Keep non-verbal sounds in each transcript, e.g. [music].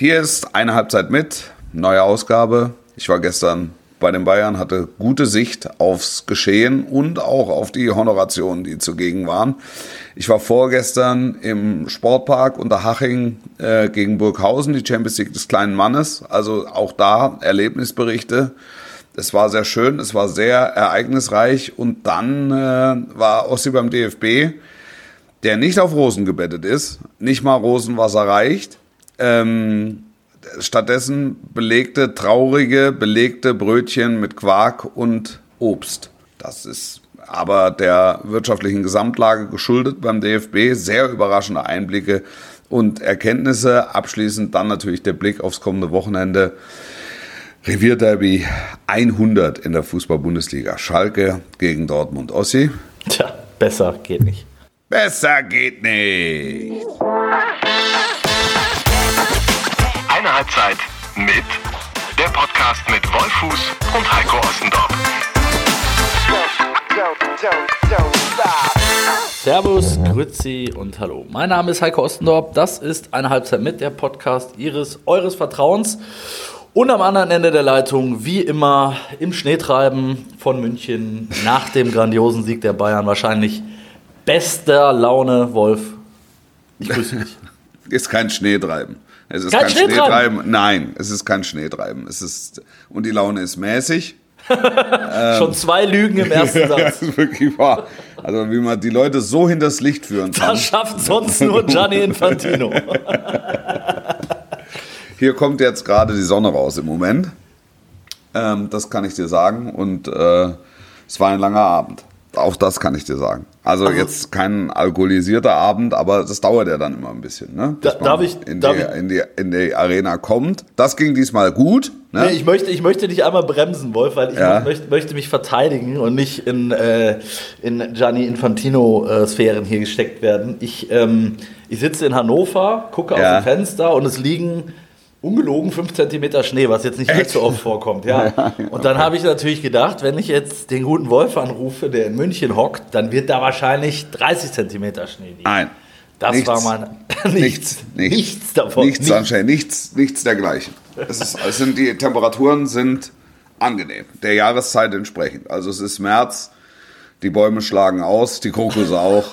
Hier ist eine Halbzeit mit, neue Ausgabe. Ich war gestern bei den Bayern, hatte gute Sicht aufs Geschehen und auch auf die Honorationen, die zugegen waren. Ich war vorgestern im Sportpark unter Haching äh, gegen Burghausen, die Champions League des kleinen Mannes. Also auch da Erlebnisberichte. Es war sehr schön, es war sehr ereignisreich und dann äh, war Ossi beim DFB, der nicht auf Rosen gebettet ist, nicht mal Rosenwasser reicht. Ähm, stattdessen belegte, traurige, belegte Brötchen mit Quark und Obst. Das ist aber der wirtschaftlichen Gesamtlage geschuldet beim DFB. Sehr überraschende Einblicke und Erkenntnisse. Abschließend dann natürlich der Blick aufs kommende Wochenende. Revierderby 100 in der Fußball-Bundesliga. Schalke gegen Dortmund. Ossi? Tja, besser geht nicht. Besser geht nicht. Halbzeit mit der Podcast mit Wolfuß und Heiko Ostendorf. Servus, Grüezi und Hallo. Mein Name ist Heiko Ostendorf. Das ist eine Halbzeit mit der Podcast Ihres, eures Vertrauens. Und am anderen Ende der Leitung, wie immer, im Schneetreiben von München nach dem grandiosen Sieg der Bayern. Wahrscheinlich bester Laune, Wolf. Ich grüße dich. [laughs] Ist kein Schneetreiben. Es ist Kein kein, Schneetreiben? Nein, es ist kein Schneetreiben. Es ist, und die Laune ist mäßig. [laughs] Schon zwei Lügen im ersten [laughs] Das Satz. ist wirklich wahr. Also, wie man die Leute so hinters Licht führen kann. Das schafft sonst nur Gianni Infantino. [laughs] Hier kommt jetzt gerade die Sonne raus im Moment. Ähm, das kann ich dir sagen. Und äh, es war ein langer Abend. Auch das kann ich dir sagen. Also, jetzt kein alkoholisierter Abend, aber das dauert ja dann immer ein bisschen, ne? Bis Da- darf ich- in, darf die, ich- in, die, in die Arena kommt. Das ging diesmal gut. Ne? Nee, ich, möchte, ich möchte dich einmal bremsen, Wolf, weil ich Ja. möchte, möchte mich verteidigen und nicht in, äh, in Gianni Infantino-Sphären hier gesteckt werden. Ich, ähm, ich sitze in Hannover, gucke Ja. aus dem Fenster und es liegen ungelogen 5 cm Schnee, was jetzt nicht allzu oft vorkommt. Ja. [laughs] Und dann habe ich natürlich gedacht, wenn ich jetzt den guten Wolf anrufe, der in München hockt, dann wird da wahrscheinlich 30 cm Schnee liegen. Nein. Das Nichts. war mein. [laughs] Nichts, nichts, Nichts davon. Nichts, Nichts. anscheinend, nichts, nichts dergleichen. Es, ist, es sind die Temperaturen sind angenehm, der Jahreszeit entsprechend. Also es ist März, die Bäume schlagen aus, die Krokusse auch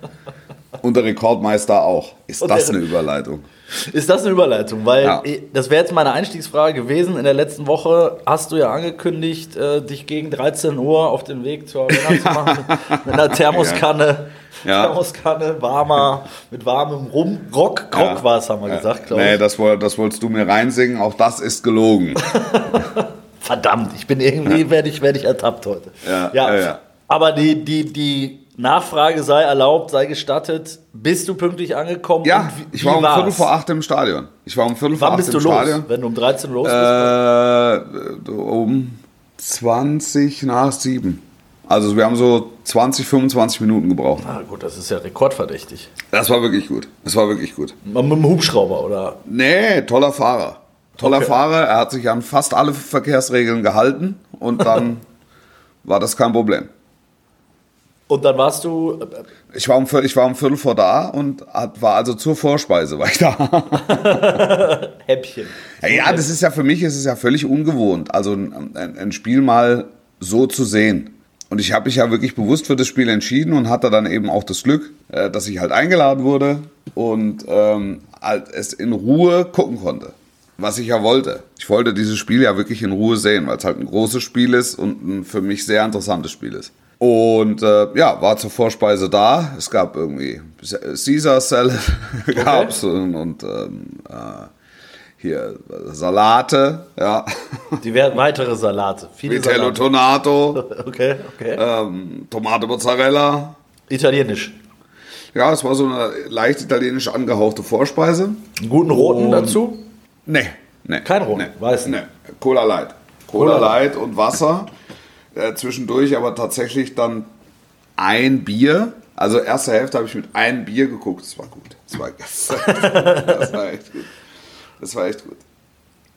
[laughs] und der Rekordmeister auch. Ist das eine Überleitung? Ist das eine Überleitung? Weil Ja. das wäre jetzt meine Einstiegsfrage gewesen. In der letzten Woche hast du ja angekündigt, äh, dich gegen 13 Uhr auf den Weg zur Arena zu machen. [laughs] Mit einer Thermoskanne, Ja. Thermoskanne, warmer, mit warmem Rum. Rock, Rock war es, haben wir gesagt, glaube Nee, ich. das, woll- das wolltest du mir reinsingen. Auch das ist gelogen. [laughs] Verdammt, ich bin irgendwie, werde ich, werd ich ertappt heute. Ja, ja, ja. Aber die, die, die Nachfrage sei erlaubt, sei gestattet. Bist du pünktlich angekommen? Ja, wie- ich war um war's? Viertel vor acht im Stadion. Ich war um Viertel vor Wann acht bist im du los? Stadion. Wenn du um 13 Uhr los bist? Äh, um 20 nach 7. Also wir haben so 20, 25 Minuten gebraucht. Na gut, das ist ja rekordverdächtig. Das war wirklich gut. Das war wirklich gut. Mit dem Hubschrauber, oder? Nee, toller Fahrer. Toller Okay. Fahrer. Er hat sich an fast alle Verkehrsregeln gehalten und dann [laughs] war das kein Problem. Und dann warst du. äh, Ich war um, Viertel- ich war um Viertel vor da und war also zur Vorspeise war ich da. [laughs] Häppchen. Ja, das ist ja für mich ist es ja völlig ungewohnt, also ein, ein, ein Spiel mal so zu sehen. Und ich habe mich ja wirklich bewusst für das Spiel entschieden und hatte dann eben auch das Glück, äh, dass ich halt eingeladen wurde und ähm, halt es in Ruhe gucken konnte. Was ich ja wollte. Ich wollte dieses Spiel ja wirklich in Ruhe sehen, weil es halt ein großes Spiel ist und ein für mich sehr interessantes Spiel ist. Und äh, ja, war zur Vorspeise da. Es gab irgendwie Caesar Salad [laughs] gab's und, und ähm, äh, hier Salate, ja. Die werden weitere Salate. Viele Vitello Salate. Tonato, [laughs] Okay, okay. ähm, Tomate Mozzarella. Italienisch. Ja, es war so eine leicht italienisch angehauchte Vorspeise. Einen guten roten Und- dazu? Nee, nee. Kein Rot, nee, weißen. Nee, Cola Light. Cola, Cola Light und Wasser. Äh, zwischendurch aber tatsächlich dann ein Bier. Also erste Hälfte habe ich mit einem Bier geguckt. Das war gut. Das war, [laughs] das war echt gut. Das war echt gut.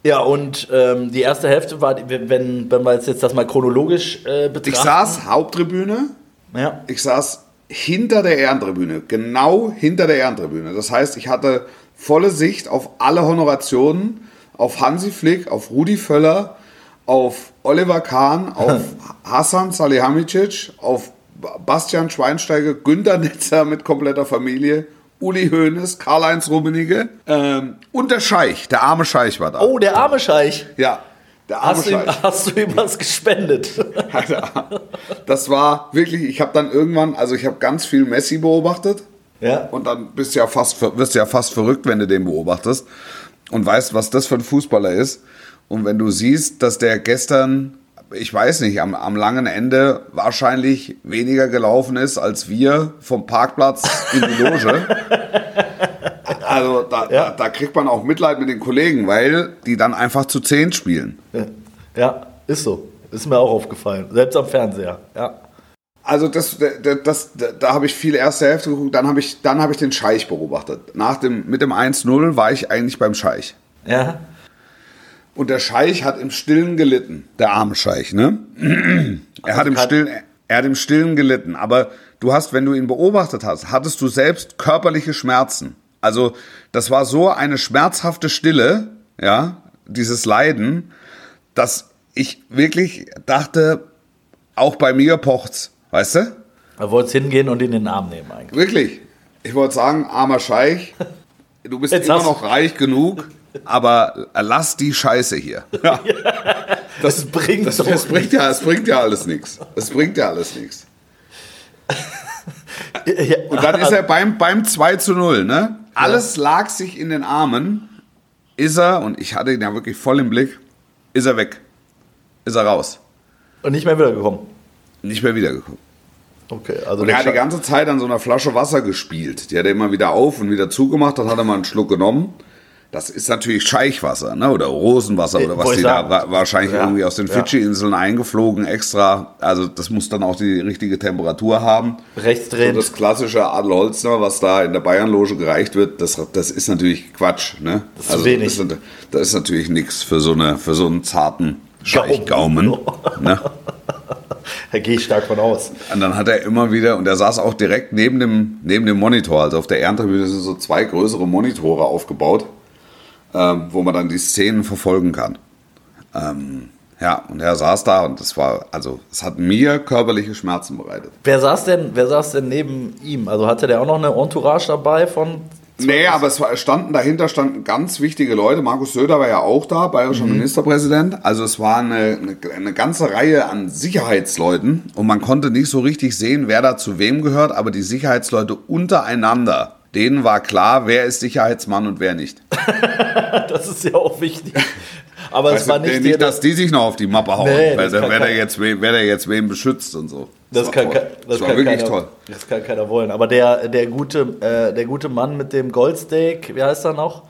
Ja, und ähm, die erste Hälfte war, wenn, wenn wir jetzt das mal chronologisch äh, betrachten. Ich saß Haupttribüne. Ja. Ich saß hinter der Ehrentribüne, genau hinter der Ehrentribüne. Das heißt, ich hatte volle Sicht auf alle Honorationen, auf Hansi Flick, auf Rudi Völler, auf Oliver Kahn, [laughs] auf Hassan Salihamidzic, auf Bastian Schweinsteiger, Günter Netzer mit kompletter Familie, Uli Hoeneß, Karl-Heinz Rummenigge ähm, und der Scheich, der arme Scheich war da. Oh, der arme Scheich. Ja, der arme Hast du, ihm, hast du ihm was gespendet? [laughs] Alter, das war wirklich, ich habe dann irgendwann, also ich habe ganz viel Messi beobachtet ja. und dann bist ja fast, wirst du ja fast verrückt, wenn du den beobachtest und weißt, was das für ein Fußballer ist. Und wenn du siehst, dass der gestern, ich weiß nicht, am, am langen Ende wahrscheinlich weniger gelaufen ist als wir vom Parkplatz in die Loge. [laughs] Also da, Ja. da, kriegt man auch Mitleid mit den Kollegen, weil die dann einfach zu zehn spielen. ja, ist so. Ist mir auch aufgefallen. Selbst am Fernseher. Ja. Also das, das, das, da habe ich viel erste Hälfte geguckt, dann habe ich, dann habe ich den Scheich beobachtet. Nach dem, mit dem 1-0 war ich eigentlich beim Scheich. Ja. Und der Scheich hat im Stillen gelitten. Der arme Scheich, ne? Er hat im Stillen, er hat im Stillen gelitten. Aber du hast, wenn du ihn beobachtet hast, hattest du selbst körperliche Schmerzen. Also das war so eine schmerzhafte Stille, ja, dieses Leiden, dass ich wirklich dachte, auch bei mir pocht's, weißt du? Er wollte hingehen und ihn in den Arm nehmen eigentlich. Wirklich. Ich wollte sagen, armer Scheich, du bist Jetzt immer noch reich genug, aber lass die Scheiße hier. Ja. [laughs] Das bringt Das, das bringt ja, es bringt ja alles nichts. Es bringt ja alles nichts. [laughs] Und dann ist er beim, beim 2 zu 0, ne? Alles lag sich in den Armen. Ist er, und ich hatte ihn ja wirklich voll im Blick, ist er weg. Ist er raus. und nicht mehr wiedergekommen. Nicht mehr wiedergekommen. Okay, also Und er hat die ganze Zeit an so einer Flasche Wasser gespielt. Die hat er immer wieder auf und wieder zugemacht, dann hat er mal einen Schluck genommen. Das ist natürlich Scheichwasser, ne? Oder Rosenwasser oder was die da wa wahrscheinlich Ja, irgendwie aus den ja. Fidschi-Inseln eingeflogen extra. Also das muss dann auch die richtige Temperatur haben. rechts So drehen. das klassische Adel Holzner, was da in der Bayernloge gereicht wird, das, das ist natürlich Quatsch. Ne? ist zu wenig. Das ist, das ist natürlich nichts für so, eine, für so einen zarten Scheichgaumen. ne? [laughs] Da gehe ich stark von aus. Und dann hat er immer wieder, und er saß auch direkt neben dem, neben dem Monitor, also auf der Ehrentribüne sind so zwei größere Monitore aufgebaut, ähm, wo man dann die Szenen verfolgen kann. Ähm, ja, und er saß da und das war, also es hat mir körperliche Schmerzen bereitet. Wer saß denn, wer saß denn neben ihm? Also hatte der auch noch eine Entourage dabei von. Nee, aber es war- standen dahinter standen ganz wichtige Leute. Markus Söder war ja auch da, bayerischer Ministerpräsident. Also es war eine, eine, eine ganze Reihe an Sicherheitsleuten und man konnte nicht so richtig sehen, wer da zu wem gehört, aber die Sicherheitsleute untereinander, denen war klar, wer ist Sicherheitsmann und wer nicht. [laughs] Das ist ja auch wichtig. Aber es Weißt war du, nicht, nicht, dass die sich noch auf die Mappe hauen, Nee, wer, das kann wer, der jetzt, we- wer der jetzt wen beschützt und so. das, war kann, das das war kann wirklich keiner, toll. Das kann keiner wollen. Aber der, der, gute, äh, der gute Mann mit dem Goldsteak, wie heißt er noch?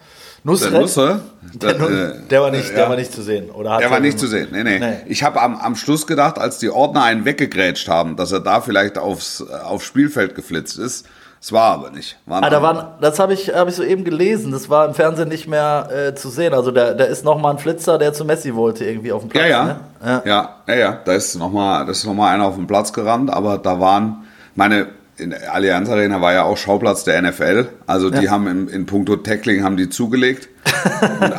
Nusret? Der Nusse, Der, der, äh, der, war nicht, der ja. war nicht zu sehen. Oder Der er war nicht zu sehen. Nee, nee. Nee. Ich habe am, am Schluss gedacht, als die Ordner einen weggegrätscht haben, dass er da vielleicht aufs, äh, aufs Spielfeld geflitzt ist. Es war aber nicht. War Ah, da waren, das habe ich, hab ich soeben gelesen. Das war im Fernsehen nicht mehr äh, zu sehen. Also da, da ist noch mal ein Flitzer, der zu Messi wollte irgendwie auf dem Platz. ja, ja, Ne? ja. ja, ja, ja. Da ist nochmal noch einer auf den Platz gerannt, aber da waren, meine, in der Allianz Arena war ja auch Schauplatz der NFL. Also die Ja. haben im, in puncto Tackling haben die zugelegt.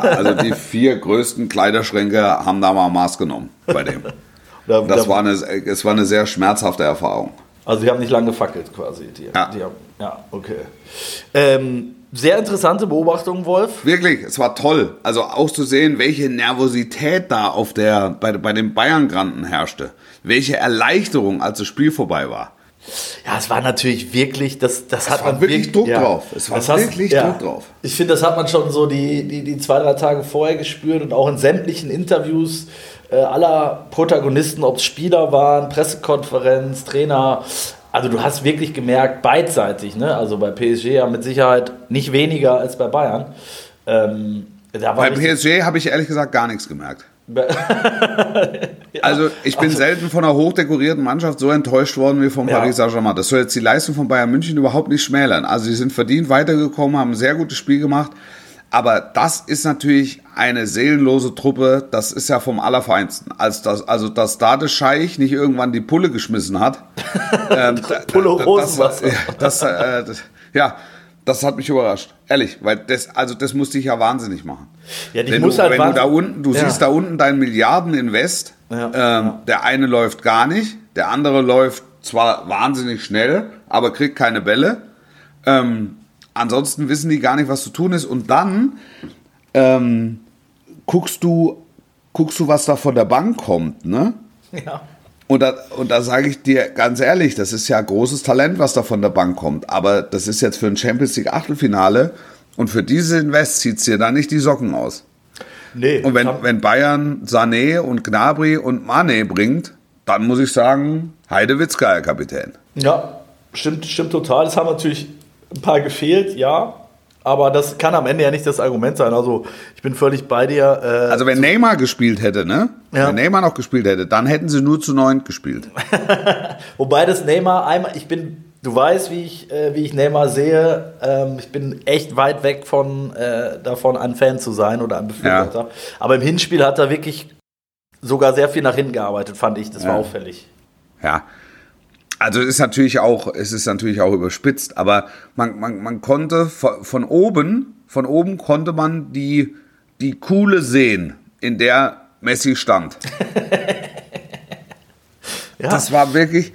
Also die vier größten Kleiderschränke haben da mal Maß genommen bei dem. [laughs] Da, Das da, war eine, es war eine sehr schmerzhafte Erfahrung. also die haben nicht lange gefackelt quasi. Die, Ja. Die haben, ja, okay. Ähm, sehr interessante Beobachtung, Wolf. Wirklich, es war toll. Also auch zu sehen, welche Nervosität da auf der, bei, bei den Bayern-Granten herrschte. Welche Erleichterung, als das Spiel vorbei war. Ja, es war natürlich wirklich, das, das hat war man wirklich wirk- Druck ja. drauf. Es war Das hast- wirklich Druck drauf. Ich finde, das hat man schon so die, die, die zwei, drei Tage vorher gespürt und auch in sämtlichen Interviews äh, aller Protagonisten, ob es Spieler waren, Pressekonferenz, Trainer. Also du hast wirklich gemerkt, beidseitig, ne? Also bei PSG ja mit Sicherheit nicht weniger als bei Bayern. Ähm, Bei PSG habe ich ehrlich gesagt gar nichts gemerkt. [laughs] Also ich bin selten von einer hochdekorierten Mannschaft so enttäuscht worden wie vom Ja. Paris Saint-Germain. Das soll jetzt die Leistung von Bayern München überhaupt nicht schmälern. Also sie sind verdient weitergekommen, haben ein sehr gutes Spiel gemacht. Aber das ist natürlich eine seelenlose Truppe. Das ist ja vom Allerfeinsten. Als das, also dass da der Scheich nicht irgendwann die Pulle geschmissen hat. [laughs] ähm, Pulle das, Rosenwasser. ja, das, äh, das, ja, Das hat mich überrascht. Ehrlich, weil das, also das musste ich ja wahnsinnig machen. Ja, die wenn muss du, halt wenn du da unten, du Ja. siehst da unten deinen Milliardeninvest, Ja, ähm, ja. der eine läuft gar nicht, der andere läuft zwar wahnsinnig schnell, aber kriegt keine Bälle. Ähm, ansonsten wissen die gar nicht, was zu tun ist. Und dann ähm, guckst du, guckst du, was da von der Bank kommt, ne? Ja. Und da, und da sage ich dir ganz ehrlich, das ist ja großes Talent, was da von der Bank kommt. Aber das ist jetzt für ein Champions League Achtelfinale und für diese Invest zieht dir da nicht die Socken aus. Nee. Und wenn, wenn Bayern Sané und Gnabry und Mane bringt, dann muss ich sagen, Heide Witzka, Herr Kapitän. Ja, stimmt, stimmt total. Es haben natürlich ein paar gefehlt, ja. Aber das kann am Ende ja nicht das Argument sein. Also ich bin völlig bei dir. Äh, Also wenn Neymar gespielt hätte, ne? Ja. Wenn Neymar noch gespielt hätte, dann hätten sie nur zu neunt gespielt. [laughs] wobei das Neymar einmal, ich bin, du weißt, wie ich, äh, wie ich Neymar sehe. Ähm, ich bin echt weit weg von äh, davon, ein Fan zu sein oder ein Befürworter. Aber im Hinspiel hat er wirklich sogar sehr viel nach hinten gearbeitet, fand ich. Das war Ja. auffällig. Ja. Also es ist natürlich auch, es ist natürlich auch überspitzt, aber man, man, man konnte von, oben, von oben konnte man die, die Kuhle sehen, in der Messi stand. [laughs] Ja, Das war wirklich,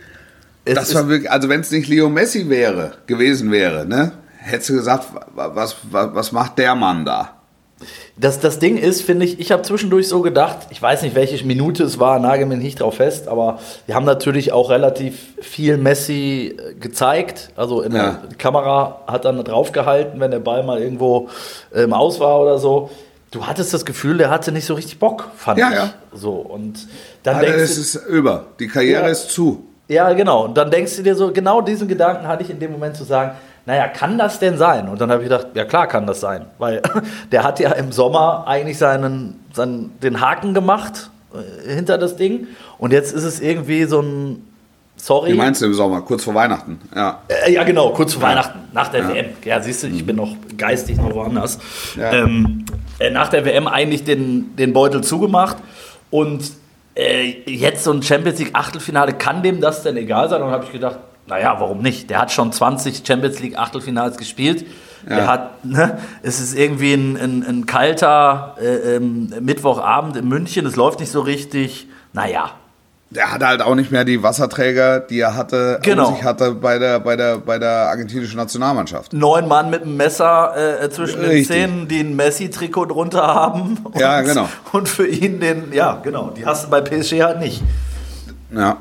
es das war wirklich, also wenn es nicht Leo Messi wäre, gewesen wäre, ne, hättest du gesagt, wa- was, was, was macht der Mann da? Das, das Ding ist, finde ich, ich habe zwischendurch so gedacht, ich weiß nicht, welche Minute es war, nagel mir nicht drauf fest, aber wir haben natürlich auch relativ viel Messi äh, gezeigt. Also in Ja. der die Kamera hat dann draufgehalten, wenn der Ball mal irgendwo ähm, aus war oder so. Du hattest das Gefühl, der hatte nicht so richtig Bock, fand Ja, ich. ja. So, und dann Also, denkst es ist über, die Karriere Ja. ist zu. ja, genau. Und dann denkst du dir so, genau diesen Gedanken hatte ich in dem Moment zu sagen, naja, kann das denn sein? Und dann habe ich gedacht, ja klar kann das sein. Weil [laughs] der hat ja im Sommer eigentlich seinen, seinen, den Haken gemacht äh, hinter das Ding. Und jetzt ist es irgendwie so ein, sorry. Wie meinst du im Sommer, kurz vor Weihnachten? Ja. Äh, ja, genau, kurz vor Weihnachten, nach der WM. Ja, siehst du, ich bin noch geistig noch woanders. Ja. Ähm, äh, nach der WM eigentlich den, den Beutel zugemacht und äh, jetzt so ein Champions League Achtelfinale, kann dem das denn egal sein? Und dann habe ich gedacht, naja, warum nicht? Der hat schon 20 Champions League Achtelfinals gespielt. Der Ja. hat, ne, es ist irgendwie ein, ein, ein kalter äh, ähm, Mittwochabend in München, es läuft nicht so richtig. Naja, Der hat halt auch nicht mehr die Wasserträger, die er hatte, Genau. sich hatte bei der, bei der, bei der argentinischen Nationalmannschaft. neun Mann mit einem Messer äh, zwischen den Richtig. Zähnen, die ein Messi-Trikot drunter haben. Und, Ja, genau. Und für ihn den, ja, genau, die hast du bei PSG halt nicht. Ja.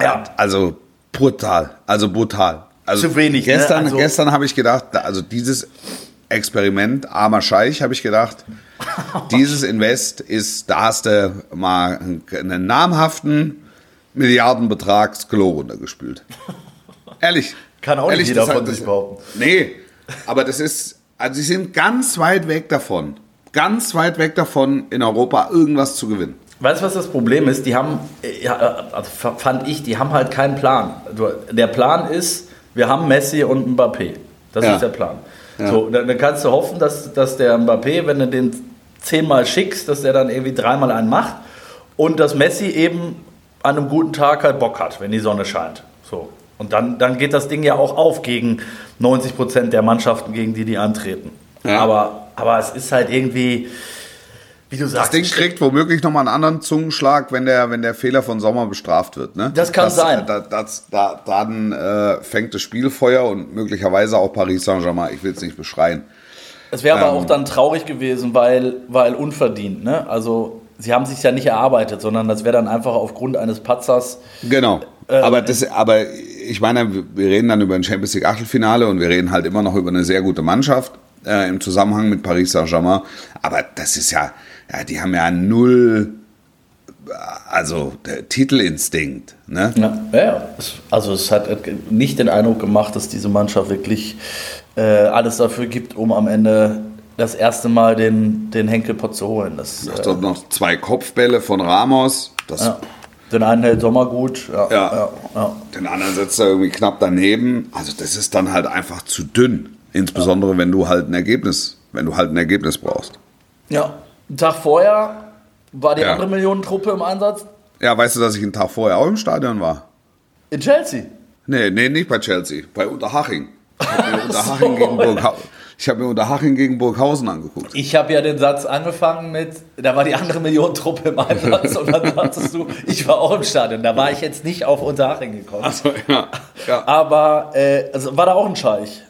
Ja. Also brutal. Also brutal. Also Zu wenig, ne? Gestern, Also- gestern habe ich gedacht, da- also dieses Experiment, armer Scheich, habe ich gedacht, [laughs] dieses Invest ist, da hast du mal einen namhaften Milliardenbetrag das Klo runtergespült. [laughs] Ehrlich. Kann auch nicht Ehrlich, jeder das- von sich behaupten. Nee, aber das ist, also sie sind ganz weit weg davon, ganz weit weg davon, in Europa irgendwas zu gewinnen. Weißt du, was das Problem ist? Die haben, äh, ja, also f- fand ich, die haben halt keinen Plan. Der Plan ist, wir haben Messi und Mbappé. Das Ja. ist der Plan. So, dann, dann kannst du hoffen, dass, dass der Mbappé, wenn du den zehnmal schickst, dass der dann irgendwie dreimal einen macht und dass Messi eben an einem guten Tag halt Bock hat, wenn die Sonne scheint. So. Und dann, dann geht das Ding ja auch auf gegen 90 Prozent der Mannschaften, gegen die die antreten. Ja. Aber, aber es ist halt irgendwie, wie du Das sagst, Ding kriegt womöglich nochmal einen anderen Zungenschlag, wenn der, wenn der Fehler von Sommer bestraft wird. Ne? Das kann sein. Da, das, da, dann äh, fängt das Spielfeuer und möglicherweise auch Paris Saint-Germain. Ich will es nicht beschreien. Es wäre aber Ähm. auch dann traurig gewesen, weil, weil unverdient. Ne? Also sie haben sich ja nicht erarbeitet, sondern das wäre dann einfach aufgrund eines Patzers. Genau. Äh, aber, das, aber ich meine, wir reden dann über ein Champions League Achtelfinale und wir reden halt immer noch über eine sehr gute Mannschaft äh, im Zusammenhang mit Paris Saint-Germain. Aber das ist ja, ja, die haben ja null, also der Titelinstinkt. Ne? Ja, ja, Also es hat nicht den Eindruck gemacht, dass diese Mannschaft wirklich äh, alles dafür gibt, um am Ende das erste Mal den, den Henkelpott zu holen. Das, Ich äh, noch zwei Kopfbälle von Ramos. Das, ja. Den einen hält Sommer gut. Ja, Ja. ja, ja. Den anderen setzt er irgendwie knapp daneben. Also das ist dann halt einfach zu dünn. Insbesondere wenn du halt ein Ergebnis, wenn du halt ein Ergebnis brauchst. ja. Einen Tag vorher war die Ja. andere Millionentruppe im Einsatz Ja, weißt du, dass ich einen Tag vorher auch im Stadion war? in Chelsea. Nee, nee, nicht bei Chelsea, bei Unterhaching. Ich habe mir, [laughs] Unterhaching gegen Burghau- ich hab mir Unterhaching gegen Burghausen angeguckt. Ich habe ja den Satz angefangen mit, da war die andere Millionentruppe im Einsatz und dann sagtest du, ich war auch im Stadion. Da war ich jetzt nicht auf Unterhaching gekommen. Also, ja. ja. Aber äh, also war da auch ein Scheich.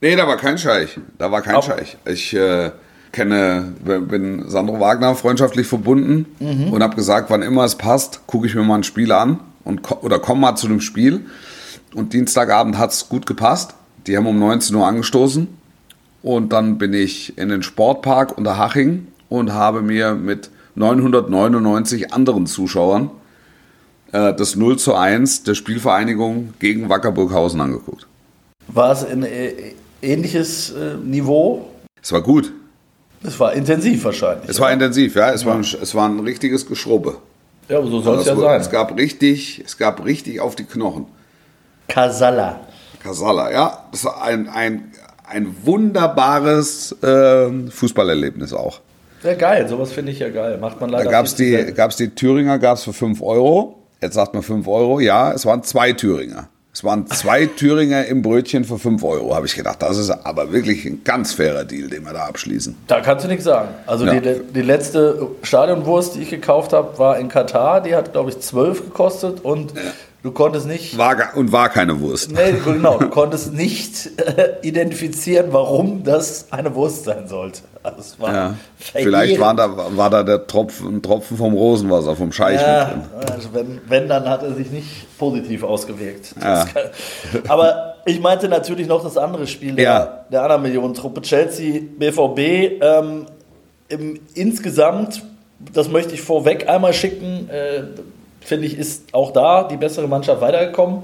Nee, da war kein Scheich. Da war kein Aber- Scheich. Ich äh, kenne, bin Sandro Wagner freundschaftlich verbunden und habe gesagt, wann immer es passt, gucke ich mir mal ein Spiel an und, oder komme mal zu dem Spiel. Und Dienstagabend hat es gut gepasst. Die haben um 19 Uhr angestoßen. Und dann bin ich in den Sportpark Unterhaching und habe mir mit 999 anderen Zuschauern äh, das 0 zu 1 der Spielvereinigung gegen Wacker Burghausen angeguckt. War es ein äh, ähnliches äh, Niveau? Es war gut. Es war intensiv wahrscheinlich. Es war intensiv, ja. Es, War, ein, es war ein richtiges Geschrubbe. ja, aber so soll es ja sein. es gab richtig, es gab richtig auf die Knochen. Kasala. Kasala, ja. Das war ein, ein, ein wunderbares ähm, Fußballerlebnis auch. Ja, geil, sowas finde ich ja geil. Macht man leider Da gab es die, gab's die Thüringer gab's für 5 Euro. Jetzt sagt man 5 Euro. Ja, es waren zwei Thüringer. Es waren zwei Thüringer im Brötchen für 5 Euro. Habe ich gedacht, das ist aber wirklich ein ganz fairer Deal, den wir da abschließen. Da kannst du nichts sagen. Also Ja. die, die letzte Stadionwurst, die ich gekauft habe, war in Katar. Die hat, glaube ich, 12 gekostet und du konntest nicht. War, und war keine Wurst. Nee, [laughs] genau, du konntest nicht äh, identifizieren, warum das eine Wurst sein sollte. Also war Ja. Vielleicht war da, war da der Tropfen, ein Tropfen vom Rosenwasser, vom Scheich Ja, also wenn, wenn, dann hat er sich nicht positiv ausgewirkt. Ja. Kann, aber ich meinte natürlich noch das andere Spiel der, der anderen Millionentruppe, Chelsea, BVB. Ähm, im, insgesamt, das möchte ich vorweg einmal schicken, äh, finde ich, ist auch da die bessere Mannschaft weitergekommen.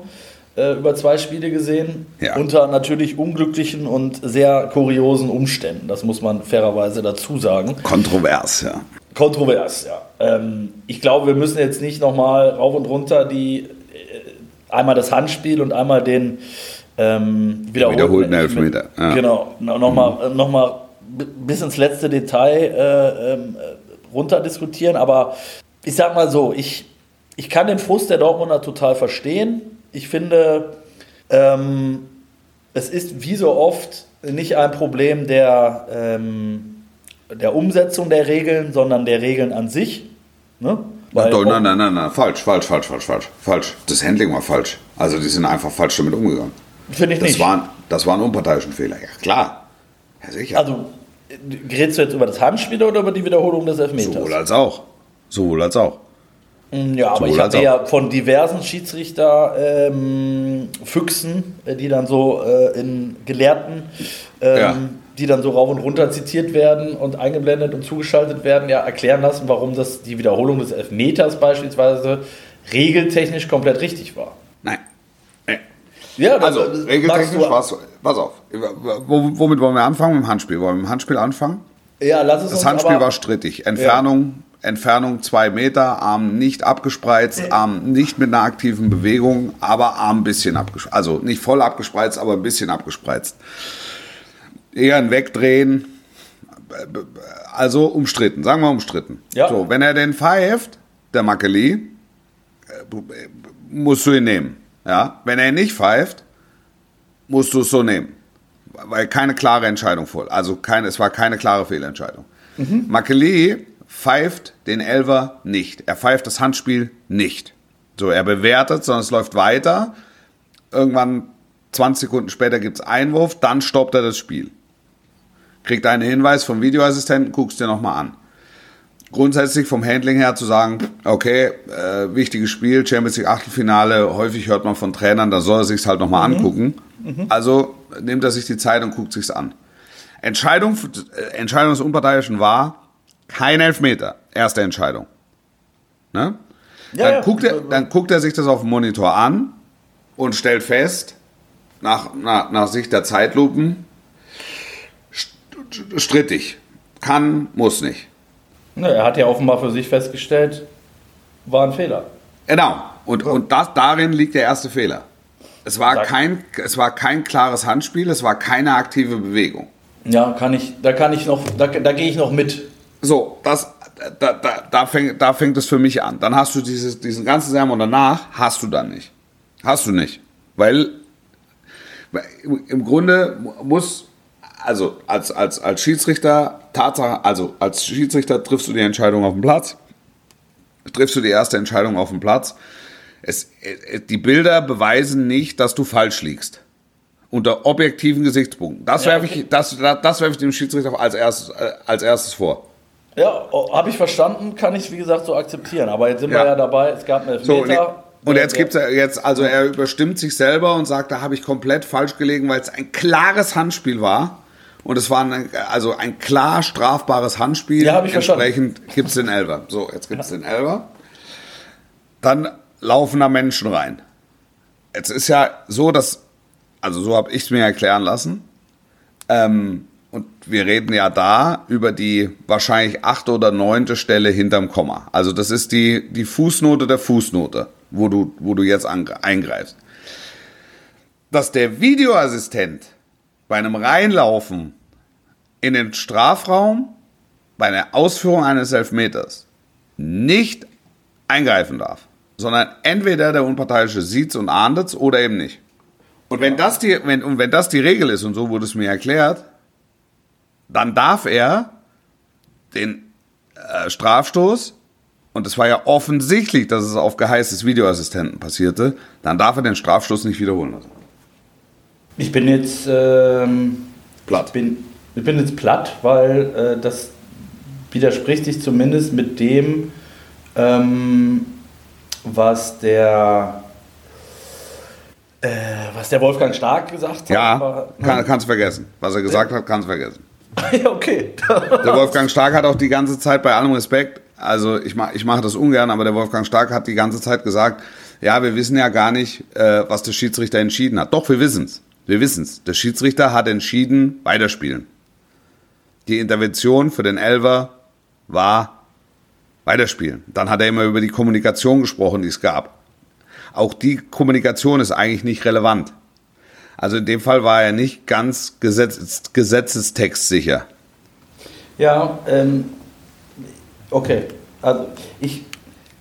Äh, über zwei Spiele gesehen, Ja. unter natürlich unglücklichen und sehr kuriosen Umständen. Das muss man fairerweise dazu sagen. Kontrovers, ja. Kontrovers, ja. Ähm, ich glaube, wir müssen jetzt nicht nochmal rauf und runter die äh, einmal das Handspiel und einmal den ähm, wiederholten, Wiederholten Elfmeter, ja. Mhm. Genau, nochmal noch mal b- bis ins letzte Detail äh, äh, runter diskutieren. Aber ich sag mal so, ich, ich kann den Frust der Dortmunder total verstehen. Ich finde, ähm, es ist wie so oft nicht ein Problem der, ähm, der Umsetzung der Regeln, sondern der Regeln an sich. Ne? Weil- Doch, nein, nein, nein, nein, falsch, falsch, falsch, falsch, falsch, falsch. Das Handling war falsch. Also die sind einfach falsch damit umgegangen. Finde ich Das nicht. war, das war ein unparteiischen Fehler. Ja, klar. Ja, sicher. also, äh, redest du jetzt über das Handspiel oder über die Wiederholung des Elfmeters? Sowohl als auch. Sowohl als auch. Ja, aber ich habe ja von diversen Schiedsrichter ähm, Füchsen, äh, die dann so äh, in Gelehrten, ähm, Ja. die dann so rauf und runter zitiert werden und eingeblendet und zugeschaltet werden, ja erklären lassen, warum das die Wiederholung des Elfmeters beispielsweise regeltechnisch komplett richtig war. Nein. Nee. Ja, Also, das- das regeltechnisch war es. Pass auf. Wo, womit wollen wir anfangen? Mit dem Handspiel. Wollen wir mit dem Handspiel anfangen? Ja, lass es Das uns Handspiel aber, war strittig. Entfernung, Entfernung zwei Meter, Arm nicht abgespreizt, Arm nicht mit einer aktiven Bewegung, aber Arm ein bisschen abgespreizt. Also nicht voll abgespreizt, aber ein bisschen abgespreizt. Eher ein Wegdrehen. Also umstritten, sagen wir umstritten. Ja. So, wenn er den pfeift, der Makeli, äh, musst du ihn nehmen. Ja? Wenn er nicht pfeift, musst du es so nehmen. Weil keine klare Entscheidung vor. Also keine, es war keine klare Fehlentscheidung. Makeli pfeift den Elver nicht. Er pfeift das Handspiel nicht. So, er bewertet, sondern es läuft weiter. Irgendwann 20 Sekunden später gibt es Einwurf, dann stoppt er das Spiel. Kriegt einen Hinweis vom Videoassistenten, guckst dir nochmal an. Grundsätzlich vom Handling her zu sagen, okay, äh, wichtiges Spiel, Champions League Achtelfinale, häufig hört man von Trainern, da soll er sich halt nochmal angucken. Also nimmt er sich die Zeit und guckt sich's an. Entscheidung, äh, Entscheidung des Unparteiischen war kein Elfmeter. Erste Entscheidung. Ne? Ja, dann, ja. Guckt er, dann guckt er sich das auf dem Monitor an und stellt fest, nach, nach, nach Sicht der Zeitlupen, st- strittig. Kann, muss nicht. Ne, er hat ja offenbar für sich festgestellt, war ein Fehler. Genau. Und, und das, darin liegt der erste Fehler. Es war, Sag. kein, es war kein klares Handspiel, es war keine aktive Bewegung. Ja, kann ich, da kann ich noch, da, da gehe ich noch mit. So, das, da, da, da, fängt, da fängt es für mich an. Dann hast du dieses, diesen ganzen Sermon danach, hast du dann nicht. Hast du nicht. Weil, Im Grunde muss, also als, als, als Schiedsrichter, Tatsache, also als Schiedsrichter triffst du die Entscheidung auf dem Platz, triffst du die erste Entscheidung auf dem Platz. Es, die Bilder beweisen nicht, dass du falsch liegst. Unter objektiven Gesichtspunkten. Das Ja, werfe okay. ich, das, das werfe ich dem Schiedsrichter als erstes, äh, als erstes vor. Ja, habe ich verstanden, kann ich wie gesagt so akzeptieren. Aber jetzt sind Ja. wir ja dabei, es gab einen So, und, Elfmeter. und Der- jetzt gibt's ja jetzt, also er überstimmt sich selber und sagt, da habe ich komplett falsch gelegen, weil es ein klares Handspiel war. Und es war ein, also ein klar strafbares Handspiel. Ja, hab ich. Entsprechend gibt es den Elfer. So, jetzt gibt es den Elfer. Dann laufen da Menschen rein. Jetzt ist ja so, dass, also so habe ich es mir erklären lassen. Ähm, und wir reden ja da über die wahrscheinlich achte oder neunte Stelle hinterm Komma. Also das ist die, die Fußnote der Fußnote, wo du, wo du jetzt an, eingreifst. Dass der Videoassistent bei einem Reinlaufen in den Strafraum bei der Ausführung eines Elfmeters nicht eingreifen darf, sondern entweder der Unparteiische sieht's und ahndet oder eben nicht. Und wenn das die, wenn, und wenn das die Regel ist, und so wurde es mir erklärt, dann darf er den äh, Strafstoß, und es war ja offensichtlich, dass es auf Geheiß des Videoassistenten passierte, dann darf er den Strafstoß nicht wiederholen lassen. Ich bin jetzt ähm, Platt. bin, ich bin jetzt platt, weil äh, das widerspricht sich zumindest mit dem, ähm, was der äh, was der Wolfgang Stark gesagt hat. Ja, kann, kannst vergessen. Was er gesagt hat, kannst vergessen. [laughs] okay. Der Wolfgang Stark hat auch die ganze Zeit, bei allem Respekt, also ich, mach, ich mache das ungern, aber der Wolfgang Stark hat die ganze Zeit gesagt, ja, wir wissen ja gar nicht, äh, was der Schiedsrichter entschieden hat. Doch, wir wissen's. Wir wissen's. Der Schiedsrichter hat entschieden, weiterspielen. Die Intervention für den Elver war weiterspielen. Dann hat er immer über die Kommunikation gesprochen, die es gab. Auch die Kommunikation ist eigentlich nicht relevant. Also in dem Fall war er nicht ganz gesetz gesetzestextsicher. Ja, ähm, okay. Also ich,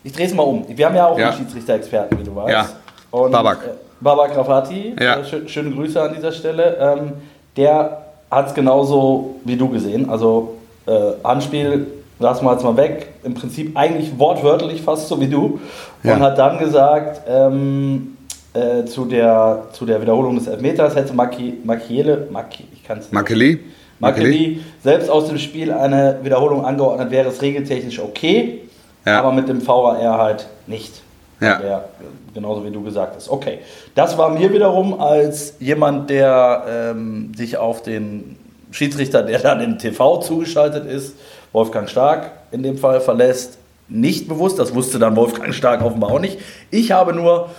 ich drehe es mal um. Wir haben ja auch Ja. einen Schiedsrichter-Experten, wie du weißt. Ja. Und, Babak. Äh, Babak Rafati, Ja. äh, schön, schöne Grüße an dieser Stelle. Ähm, der hat es genauso wie du gesehen. Also äh, Handspiel lassen wir jetzt mal weg. Im Prinzip eigentlich wortwörtlich fast so wie du. Und Ja. hat dann gesagt, ähm, äh, zu, der, zu der Wiederholung des Elfmeters hätte Maki, Makiele, Maki, ich kann es nicht. Makeli? Makeli selbst aus dem Spiel eine Wiederholung angeordnet, wäre es regeltechnisch okay, Ja. aber mit dem VAR halt nicht. Ja. Der, genauso wie du gesagt hast. Okay. Das war mir wiederum als jemand, der ähm, sich auf den Schiedsrichter, der dann im TV zugeschaltet ist, Wolfgang Stark in dem Fall verlässt, nicht bewusst. Das wusste dann Wolfgang Stark offenbar auch nicht. Ich habe nur,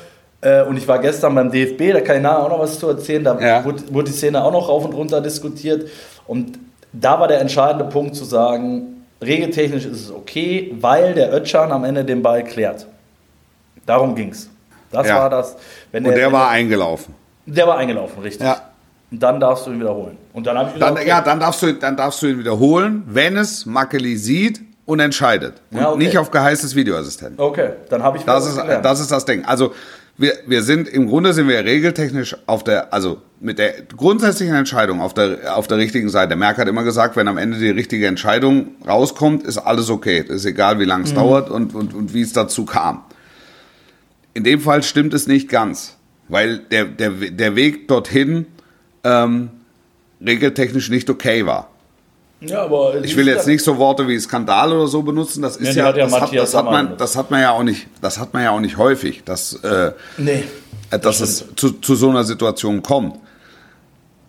und ich war gestern beim DFB, da kann ich nachher auch noch was zu erzählen, da Ja. wurde, wurde die Szene auch noch rauf und runter diskutiert. Und da war der entscheidende Punkt zu sagen, regeltechnisch ist es okay, weil der Ötschan am Ende den Ball klärt. Darum ging es. Das Ja. war das. Wenn Und der war eingelaufen. der war eingelaufen, richtig. Ja. Und dann darfst du ihn wiederholen. Und dann habe ich Dann, gesagt, ja, dann darfst, du, dann darfst du ihn wiederholen, wenn es Makeli sieht und entscheidet. Und Ja, okay. nicht auf Geheiß des Videoassistenten. okay, dann habe ich Das ist, das ist das Ding. Also wir, wir sind, im Grunde sind wir regeltechnisch auf der, also mit der grundsätzlichen Entscheidung auf der, auf der richtigen Seite. Merck hat immer gesagt, wenn am Ende die richtige Entscheidung rauskommt, ist alles okay. ist egal, wie lange es dauert und, und, und wie es dazu kam. In dem Fall stimmt es nicht ganz, weil der, der, der Weg dorthin ähm, regeltechnisch nicht okay war. Ja, aber Ich will jetzt nicht so Worte wie Skandal oder so benutzen. Das ist ja, hat ja das, hat, das, hat man, das hat man ja auch nicht, das hat man ja auch nicht häufig, dass, äh, Nee. dass es zu, zu so einer Situation kommt.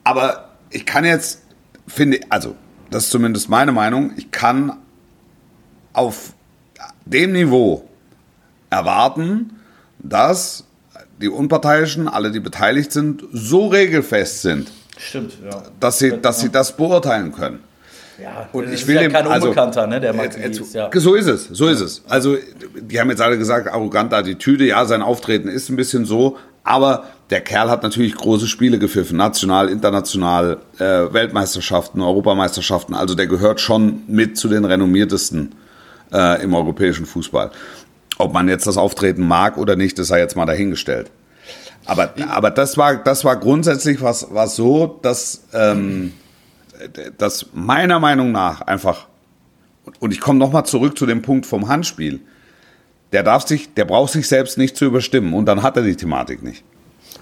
Aber ich kann jetzt, finde, also das ist zumindest meine Meinung, ich kann auf dem Niveau erwarten, dass die Unparteiischen, alle, die beteiligt sind, so regelfest sind, Stimmt, ja. dass sie, dass sie das beurteilen können. Ja, Und ich will ja dem- kein also- Unbekannter, ne, der Max Jetzt- Gies, ja. So ist es, so ist es. Also, die haben jetzt alle gesagt, arrogante Attitüde, ja, sein Auftreten ist ein bisschen so, aber der Kerl hat natürlich große Spiele gepfiffen, national, international, äh, Weltmeisterschaften, Europameisterschaften, also der gehört schon mit zu den renommiertesten äh, im europäischen Fußball. Ob man jetzt das Auftreten mag oder nicht, das sei jetzt mal dahingestellt. Aber, aber das war, das war grundsätzlich was, was so, dass, ähm, dass meiner Meinung nach einfach, und ich komme nochmal zurück zu dem Punkt vom Handspiel, der darf sich, der braucht sich selbst nicht zu überstimmen und dann hat er die Thematik nicht.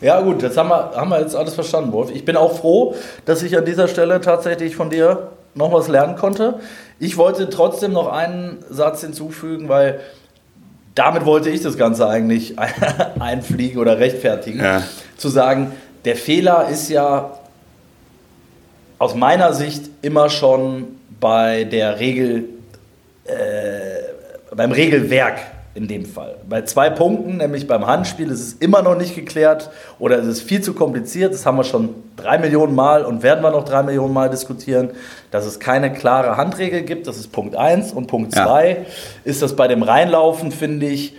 Ja, gut, das haben wir, haben wir jetzt alles verstanden, Wolf. Ich bin auch froh, dass ich an dieser Stelle tatsächlich von dir noch was lernen konnte. Ich wollte trotzdem noch einen Satz hinzufügen, weil damit wollte ich das Ganze eigentlich [laughs] einfliegen oder rechtfertigen. Ja. Zu sagen, der Fehler ist ja aus meiner Sicht immer schon bei der Regel, äh, beim Regelwerk in dem Fall. Bei zwei Punkten, nämlich beim Handspiel, ist es immer noch nicht geklärt oder ist es viel zu kompliziert. Das haben wir schon drei Millionen Mal und werden wir noch drei Millionen Mal diskutieren, dass es keine klare Handregel gibt. Das ist Punkt eins. Und Punkt zwei ja. ist das bei dem Reinlaufen, finde ich,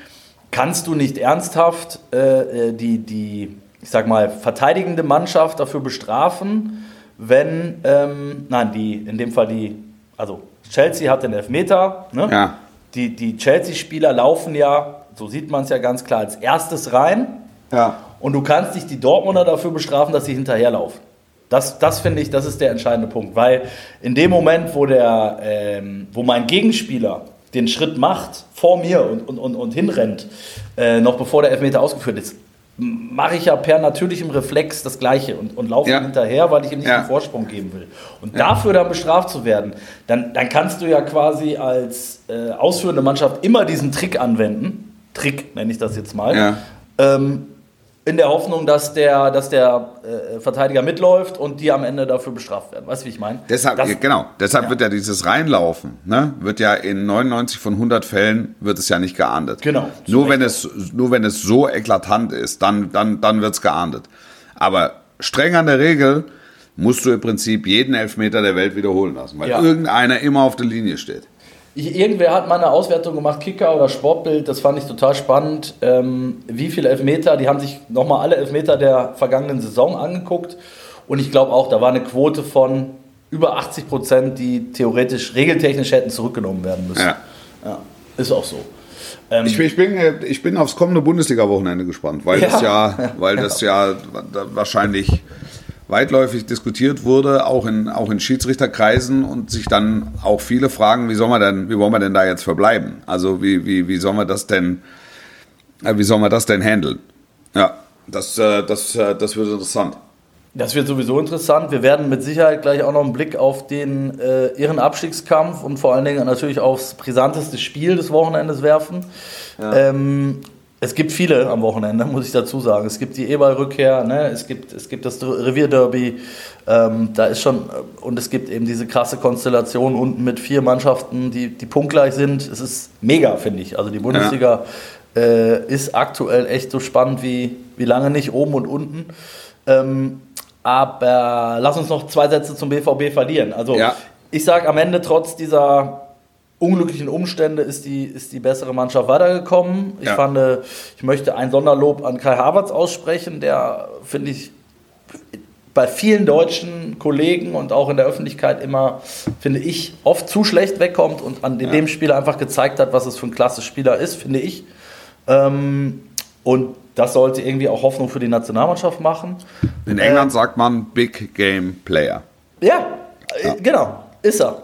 kannst du nicht ernsthaft äh, die, die, ich sag mal, verteidigende Mannschaft dafür bestrafen, wenn, ähm, nein, die, in dem Fall die, also Chelsea hat den Elfmeter, ne? Ja die, die Chelsea-Spieler laufen ja, so sieht man es ja ganz klar, als erstes rein. Ja. Und du kannst nicht die Dortmunder dafür bestrafen, dass sie hinterherlaufen. Das, das finde ich, das ist der entscheidende Punkt. Weil in dem Moment, wo, der, ähm, wo mein Gegenspieler den Schritt macht vor mir und, und, und, und hinrennt, äh, noch bevor der Elfmeter ausgeführt ist, mache ich ja per natürlichem Reflex das Gleiche und, und laufe ja. hinterher, weil ich ihm nicht ja. einen Vorsprung geben will. Und ja. dafür dann bestraft zu werden, dann, dann kannst du ja quasi als äh, ausführende Mannschaft immer diesen Trick anwenden. Trick nenne ich das jetzt mal. Ähm, in der Hoffnung, dass der, dass der äh, Verteidiger mitläuft und die am Ende dafür bestraft werden. Weißt du, wie ich meine? Deshalb, das, genau, deshalb ja. wird ja dieses Reinlaufen, ne, wird ja in 99 von 100 Fällen wird es ja nicht geahndet. Genau. Nur wenn es, nur wenn es so eklatant ist, dann, dann, dann wird es geahndet. Aber streng an der Regel musst du im Prinzip jeden Elfmeter der Welt wiederholen lassen, weil ja. irgendeiner immer auf der Linie steht. Ich, irgendwer hat mal eine Auswertung gemacht, Kicker oder Sportbild, das fand ich total spannend. Ähm, wie viele Elfmeter, die haben sich nochmal alle Elfmeter der vergangenen Saison angeguckt. Und ich glaube auch, da war eine Quote von über 80 Prozent, die theoretisch regeltechnisch hätten zurückgenommen werden müssen. Ja. ja ist auch so. Ähm, ich, ich, bin, ich bin aufs kommende Bundesliga-Wochenende gespannt, weil ja. das ja, [laughs] weil das ja wahrscheinlich weitläufig diskutiert wurde, auch in, auch in Schiedsrichterkreisen und sich dann auch viele fragen, wie soll man denn, wie wollen wir denn da jetzt verbleiben? Also wie, wie, wie soll man das denn, äh, wie soll man das denn handeln? Ja, das, äh, das, äh, das wird interessant. Das wird sowieso interessant. Wir werden mit Sicherheit gleich auch noch einen Blick auf den äh, ihren Abstiegskampf und vor allen Dingen natürlich aufs brisanteste Spiel des Wochenendes werfen. Ja. Ähm, es gibt viele am Wochenende, muss ich dazu sagen. Es gibt die Eberl-Rückkehr, ne? es, gibt, es gibt das Revierderby. Ähm, da ist schon, und es gibt eben diese krasse Konstellation unten mit vier Mannschaften, die, die punktgleich sind. Es ist mega, finde ich. Also die Bundesliga ja. äh, ist aktuell echt so spannend wie, wie lange nicht, oben und unten. Ähm, aber lass uns noch zwei Sätze zum BVB verlieren. Also ja. ich sage am Ende trotz dieser unglücklichen Umstände ist die, ist die bessere Mannschaft weitergekommen. Ich ja. fand, ich möchte ein Sonderlob an Kai Havertz aussprechen, der, finde ich, bei vielen deutschen Kollegen und auch in der Öffentlichkeit immer, finde ich, oft zu schlecht wegkommt und an dem ja. Spiel einfach gezeigt hat, was es für ein klasse Spieler ist, finde ich. Ähm, und das sollte irgendwie auch Hoffnung für die Nationalmannschaft machen. In England äh, sagt man Big Game Player. Ja, ja. genau, ist er.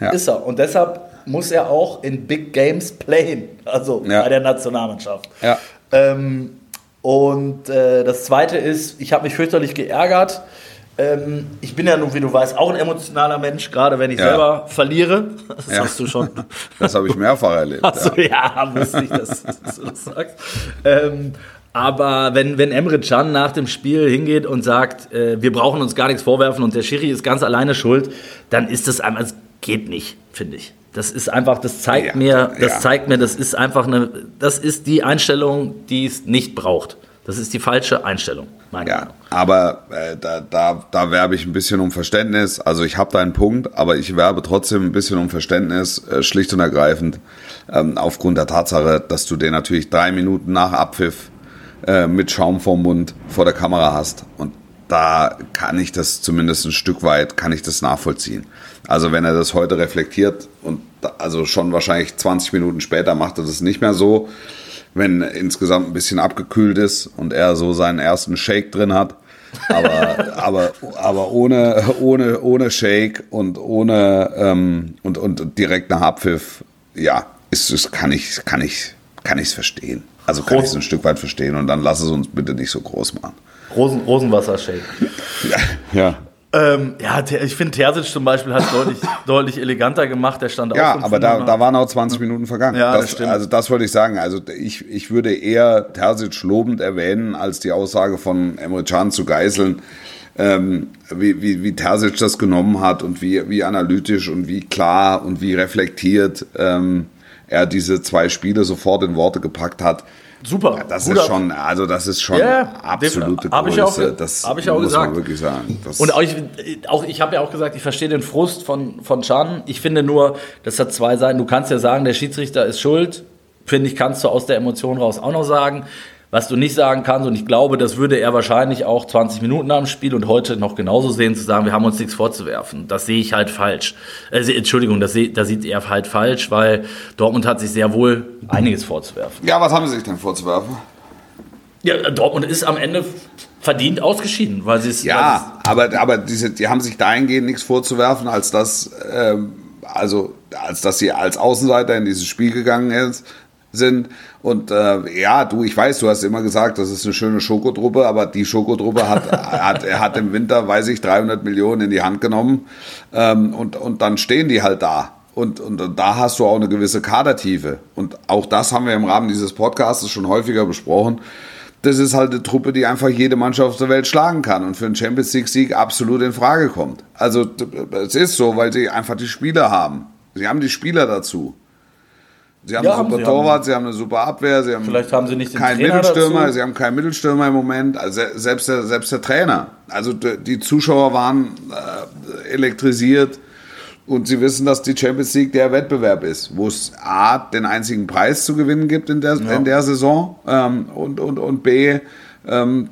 Ja. Ist er. Und deshalb muss er auch in Big Games playen, also ja. bei der Nationalmannschaft. Ja. Ähm, und äh, das Zweite ist, ich habe mich fürchterlich geärgert. Ähm, ich bin ja nun, wie du weißt, auch ein emotionaler Mensch, gerade wenn ich ja. selber verliere. Das ja. hast du schon. [laughs] Das habe ich mehrfach erlebt. Ja, ja wusste ich, dass, dass, du das sagst. Ähm, aber wenn, wenn Emre Can nach dem Spiel hingeht und sagt, äh, wir brauchen uns gar nichts vorwerfen und der Schiri ist ganz alleine schuld, dann ist das einmal, es geht nicht, finde ich. Das ist einfach, das zeigt ja, mir, das ja. zeigt mir, das ist einfach eine, das ist die Einstellung, die es nicht braucht. Das ist die falsche Einstellung, meine ja, Meinung. Aber äh, da, da, da werbe ich ein bisschen um Verständnis. Also ich habe da einen Punkt, aber ich werbe trotzdem ein bisschen um Verständnis, äh, schlicht und ergreifend, ähm, aufgrund der Tatsache, dass du den natürlich drei Minuten nach Abpfiff äh, mit Schaum vorm Mund vor der Kamera hast. Und da kann ich das zumindest ein Stück weit, kann ich das nachvollziehen. Also wenn er das heute reflektiert und also schon wahrscheinlich 20 Minuten später macht er das nicht mehr so, wenn insgesamt ein bisschen abgekühlt ist und er so seinen ersten Shake drin hat. aber, [laughs] aber, aber ohne, ohne, ohne Shake und ohne ähm, und, und direkt nach Abpfiff, ja, ist, ist, kann ich, kann ich, kann ich es verstehen. Also kann ich es ein Stück weit verstehen und dann lass es uns bitte nicht so groß machen. Rosen, Rosenwasser-Shake. Ja. Ähm, ja, ich finde Terzic zum Beispiel hat deutlich, [laughs] deutlich eleganter gemacht. Der stand Ja, auch fünf aber da, da waren auch 20 Minuten vergangen. Ja, das, das stimmt. Also das wollte ich sagen. Also ich, ich würde eher Terzic lobend erwähnen, als die Aussage von Emre Can zu geißeln, ähm, wie, wie, wie Terzic das genommen hat und wie, wie analytisch und wie klar und wie reflektiert ähm, er diese zwei Spiele sofort in Worte gepackt hat. Super. Das Guter- ist schon, also das ist schon Ja, absolute hab ich auch- Größe. das hab ich auch muss gesagt. man wirklich sagen. Das, Und auch ich, auch, ich habe ja auch gesagt, ich verstehe den Frust von, von Can. Ich finde nur, das hat zwei Seiten. Du kannst ja sagen, der Schiedsrichter ist schuld. Finde ich, kannst du aus der Emotion raus auch noch sagen. Was du nicht sagen kannst, und ich glaube, das würde er wahrscheinlich auch 20 Minuten am Spiel und heute noch genauso sehen, zu sagen, wir haben uns nichts vorzuwerfen. Das sehe ich halt falsch. Äh, Entschuldigung, das, seh, das sieht er halt falsch, weil Dortmund hat sich sehr wohl einiges vorzuwerfen. ja, was haben Sie sich denn vorzuwerfen? Ja, Dortmund ist am Ende verdient ausgeschieden, weil sie es. Ja, aber, aber diese, die haben sich dahingehend nichts vorzuwerfen, als dass, ähm, also, als dass sie als Außenseiter in dieses Spiel gegangen ist, sind. Und äh, ja, du, ich weiß, du hast immer gesagt, das ist eine schöne Schokodruppe, aber die Schokodruppe hat, [laughs] hat, hat im Winter, weiß ich, 300 Millionen in die Hand genommen ähm, und, und dann stehen die halt da. Und, und da hast du auch eine gewisse Kadertiefe. Und auch das haben wir im Rahmen dieses Podcasts schon häufiger besprochen das ist halt eine Truppe, die einfach jede Mannschaft auf der Welt schlagen kann und für einen Champions League Sieg absolut in Frage kommt. Also es ist so, weil sie einfach die Spieler haben. Sie haben die Spieler dazu. Sie haben Ja, einen super sie, Torwart, haben sie haben eine super Abwehr, sie haben Vielleicht haben sie nicht keinen Trainer Mittelstürmer, dazu. sie haben keinen Mittelstürmer im Moment, also se- selbst der, selbst der Trainer. Also die Zuschauer waren äh, elektrisiert und sie wissen, dass die Champions League der Wettbewerb ist, wo es A, den einzigen Preis zu gewinnen gibt in der, in der Saison ähm, und, und, und B, ähm,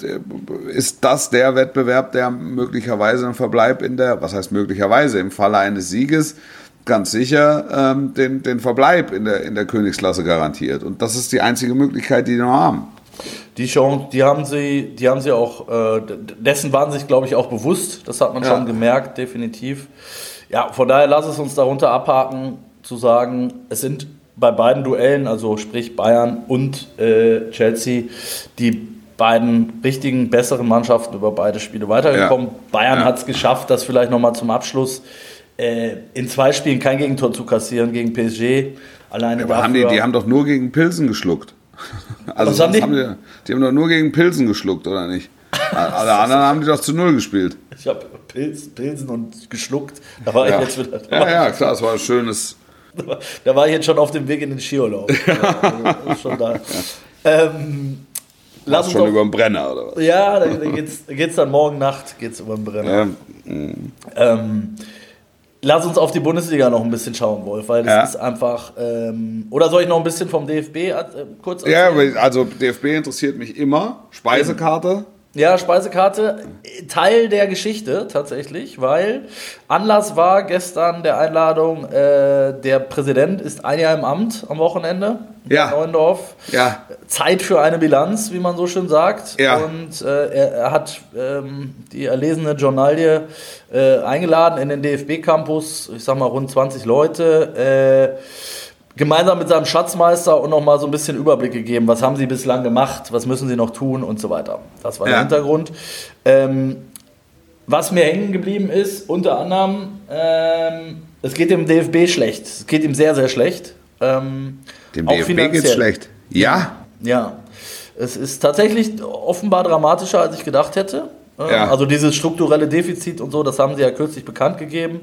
ist das der Wettbewerb, der möglicherweise einen Verbleib in der, was heißt möglicherweise, im Falle eines Sieges ganz sicher ähm, den, den Verbleib in der, in der Königsklasse garantiert. Und das ist die einzige Möglichkeit, die die noch haben. Die Chance, die haben sie, die haben sie auch, äh, dessen waren sich, glaube ich, auch bewusst. Das hat man Ja. schon gemerkt, definitiv. Ja, von daher lass es uns darunter abhaken, zu sagen, es sind bei beiden Duellen, also sprich Bayern und äh, Chelsea, die beiden richtigen, besseren Mannschaften über beide Spiele weitergekommen. Ja. Bayern Ja. hat es geschafft, das vielleicht nochmal zum Abschluss äh, in zwei Spielen kein Gegentor zu kassieren gegen PSG. Alleine Aber haben die, dafür- die haben doch nur gegen Pilsen geschluckt. [laughs] Also Was haben die? die? die haben doch nur gegen Pilsen geschluckt, oder nicht? [laughs] Alle anderen haben die doch zu null gespielt. Ich habe Pilz, Pilsen und geschluckt. Da war Ja, ich jetzt wieder. ja, ja klar, es war ein schönes. [laughs] Da war ich jetzt schon auf dem Weg in den Skiurlaub. Also, schon da. Ähm, lass uns schon doch, über den Brenner, oder was? ja, da, da geht's, geht's dann morgen Nacht geht's über den Brenner. Ja, Ähm, lass uns auf die Bundesliga noch ein bisschen schauen, Wolf, weil das Ja. ist einfach. Ähm, oder soll ich noch ein bisschen vom DFB äh, kurz ja, erzählen? aber also DFB interessiert mich immer. Speisekarte. Ja, Speisekarte, Teil der Geschichte tatsächlich, weil Anlass war gestern der Einladung, äh, der Präsident ist ein Jahr im Amt am Wochenende, Ja. Neuendorf. Ja, Zeit für eine Bilanz, wie man so schön sagt. Ja. Und äh, er, er hat ähm, die erlesene Journalie äh, eingeladen in den DFB-Campus, ich sag mal rund 20 Leute, äh, gemeinsam mit seinem Schatzmeister und nochmal so ein bisschen Überblick gegeben, was haben sie bislang gemacht, was müssen sie noch tun und so weiter. Das war der Ja. Hintergrund. Ähm, was mir hängen geblieben ist, unter anderem, ähm, es geht dem DFB schlecht. Es geht ihm sehr, sehr schlecht. Ähm, dem DFB geht's finanziell. schlecht. Ja, Ja, es ist tatsächlich offenbar dramatischer, als ich gedacht hätte. Ähm, Ja. Also dieses strukturelle Defizit und so, das haben sie ja kürzlich bekannt gegeben.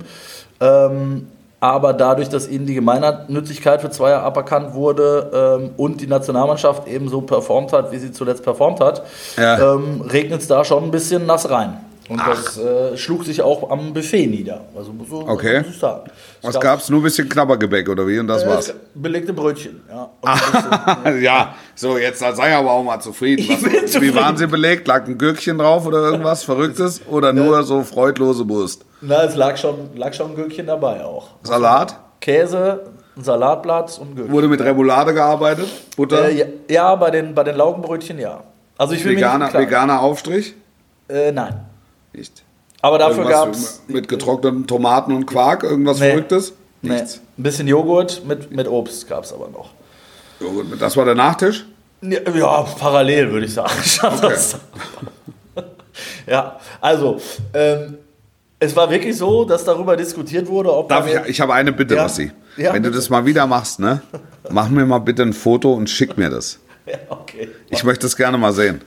Ähm, aber dadurch, dass ihnen die Gemeinnützigkeit für zwei Jahre aberkannt wurde ähm, und die Nationalmannschaft eben so performt hat, wie sie zuletzt performt hat, Ja. ähm, regnet es da schon ein bisschen nass rein. Und das äh, schlug sich auch am Buffet nieder. Also so Okay. muss ich sagen. Es was gab- gab's? Nur ein bisschen Knabbergebäck oder wie? Und das äh, war's. Belegte Brötchen. Ja. Ein bisschen- [laughs] ja, so, jetzt sei aber auch mal zufrieden. Was, bin Wie zufrieden. waren sie belegt? Lag ein Gürkchen drauf oder irgendwas Verrücktes? Oder nur so freudlose Wurst? Na, es lag schon, lag schon ein Gürkchen dabei auch. Salat? Käse, ein Salatblatt und Gürkchen. Wurde mit Remoulade gearbeitet? Butter? Äh, ja, ja, bei den, bei den Laugenbrötchen ja. Also ich will veganer, veganer Aufstrich? Äh, nein. Nicht. Aber dafür gab es Mit getrockneten Tomaten und Quark? Irgendwas Nee. Verrücktes? nee, Nichts. ein bisschen Joghurt mit, mit Obst gab es aber noch. Ja, gut, Das war der Nachtisch? Ja, ja, parallel würde ich sagen. [laughs] Das- [laughs] ja, also, ähm, es war wirklich so, dass darüber diskutiert wurde, ob Darf ich, ich habe eine Bitte, Ja. Basti. Ja, Wenn du das mal wieder machst, ne? Mach mir mal bitte ein Foto und schick mir das. [laughs] Ja, okay. Ich möchte das gerne mal sehen.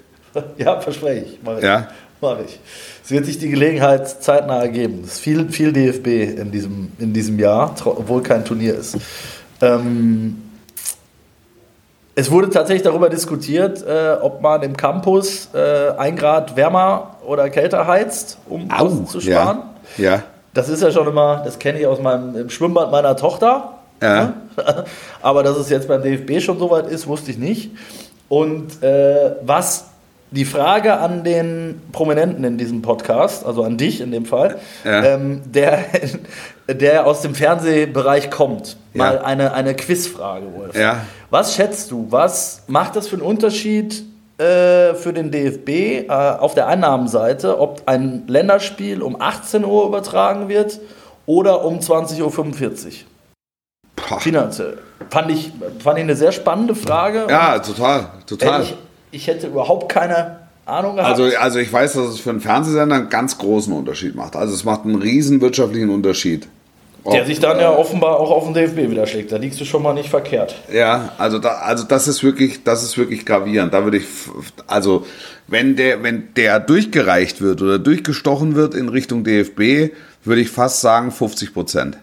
Ja, verspreche ich. Mach ich. Ja? Mach ich. Es wird sich die Gelegenheit zeitnah ergeben. Es ist viel, viel DFB in diesem, in diesem Jahr, obwohl kein Turnier ist. Ähm, es wurde tatsächlich darüber diskutiert, äh, ob man im Campus äh, ein Grad wärmer oder kälter heizt, um Kosten zu sparen. Ja. ja. Das ist ja schon immer, das kenne ich aus meinem im Schwimmbad meiner Tochter. Ja. [laughs] Aber dass es jetzt beim DFB schon soweit ist, wusste ich nicht. Und äh, was die Frage an den Prominenten in diesem Podcast, also an dich in dem Fall, Ja. ähm, der, [laughs] der aus dem Fernsehbereich kommt, Ja. mal eine, eine Quizfrage, Wolf. Ja. Was schätzt du, was macht das für einen Unterschied äh, für den DFB äh, auf der Einnahmenseite, ob ein Länderspiel um 18 Uhr übertragen wird oder um 20.45 Uhr? Boah. Finanziell. Fand ich, fand ich eine sehr spannende Frage. Ja, total, total. Ich, ich hätte überhaupt keine Ahnung gehabt. Also, also ich weiß, dass es für einen Fernsehsender einen ganz großen Unterschied macht. Also es macht einen riesen wirtschaftlichen Unterschied. der Ob, sich dann äh, ja offenbar auch auf den DFB widerschlägt. Da liegst du schon mal nicht verkehrt. Ja, also da, also das ist wirklich, das ist wirklich gravierend. Da würde ich, also wenn der, wenn der durchgereicht wird oder durchgestochen wird in Richtung DFB, würde ich fast sagen 50 Prozent.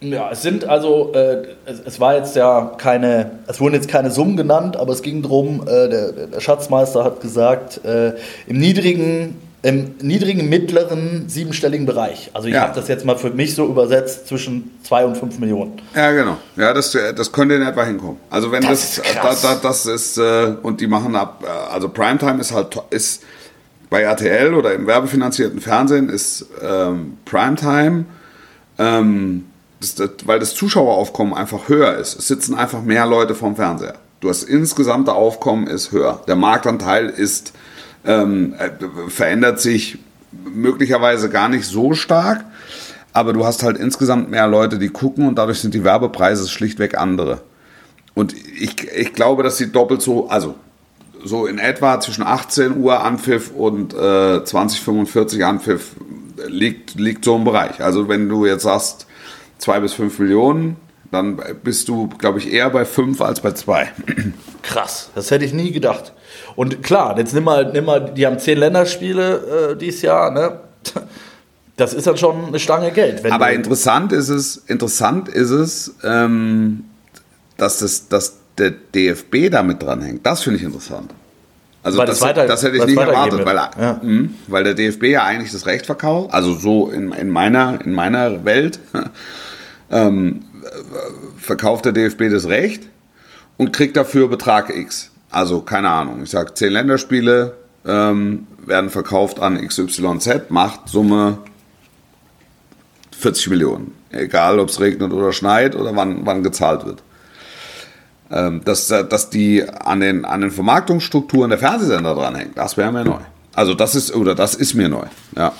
Ja, es sind also, äh, es, es war jetzt ja keine, es wurden jetzt keine Summen genannt, aber es ging darum, äh, der, der Schatzmeister hat gesagt, äh, im niedrigen, im niedrigen, mittleren, siebenstelligen Bereich. Also ich Ja. habe das jetzt mal für mich so übersetzt zwischen zwei und fünf Millionen. Ja, genau. Ja, das, das könnte in etwa hinkommen. Also wenn Das das, ist krass. Da, da, das ist äh, und die machen ab, äh, also Primetime ist halt ist bei RTL oder im werbefinanzierten Fernsehen ist ähm, Primetime, ähm, das, das, weil das Zuschaueraufkommen einfach höher ist. Es sitzen einfach mehr Leute vorm Fernseher. Du hast insgesamte Aufkommen ist höher. Der Marktanteil ist ähm, äh, verändert sich möglicherweise gar nicht so stark, aber du hast halt insgesamt mehr Leute, die gucken und dadurch sind die Werbepreise schlichtweg andere. Und ich, ich glaube, dass sie doppelt so, also so in etwa zwischen 18 Uhr Anpfiff und äh, 2045 Anpfiff liegt, liegt so im Bereich. Also wenn du jetzt sagst, zwei bis fünf Millionen, dann bist du, glaube ich, eher bei fünf als bei zwei. Krass, das hätte ich nie gedacht. Und klar, jetzt nimm mal, nimm mal die haben zehn Länderspiele äh, dieses Jahr, ne? Das ist dann schon eine Stange Geld. Aber interessant ist es, interessant ist es, ähm, dass, das, dass der DFB damit dranhängt. Das finde ich interessant. Also das, weiter- das hätte ich nicht erwartet, weil. Ja. mh, weil der DFB ja eigentlich das Recht verkauft, also so in, in, meiner, in meiner Welt [laughs] ähm, verkauft der DFB das Recht und kriegt dafür Betrag X. Also keine Ahnung, ich sage zehn Länderspiele ähm, werden verkauft an XYZ, macht Summe 40 Millionen. Egal, ob es regnet oder schneit oder wann, wann gezahlt wird. Ähm, dass, dass die an den, an den Vermarktungsstrukturen der Fernsehsender dranhängt, das wäre mir neu. Also das ist, oder das ist mir neu. Ja.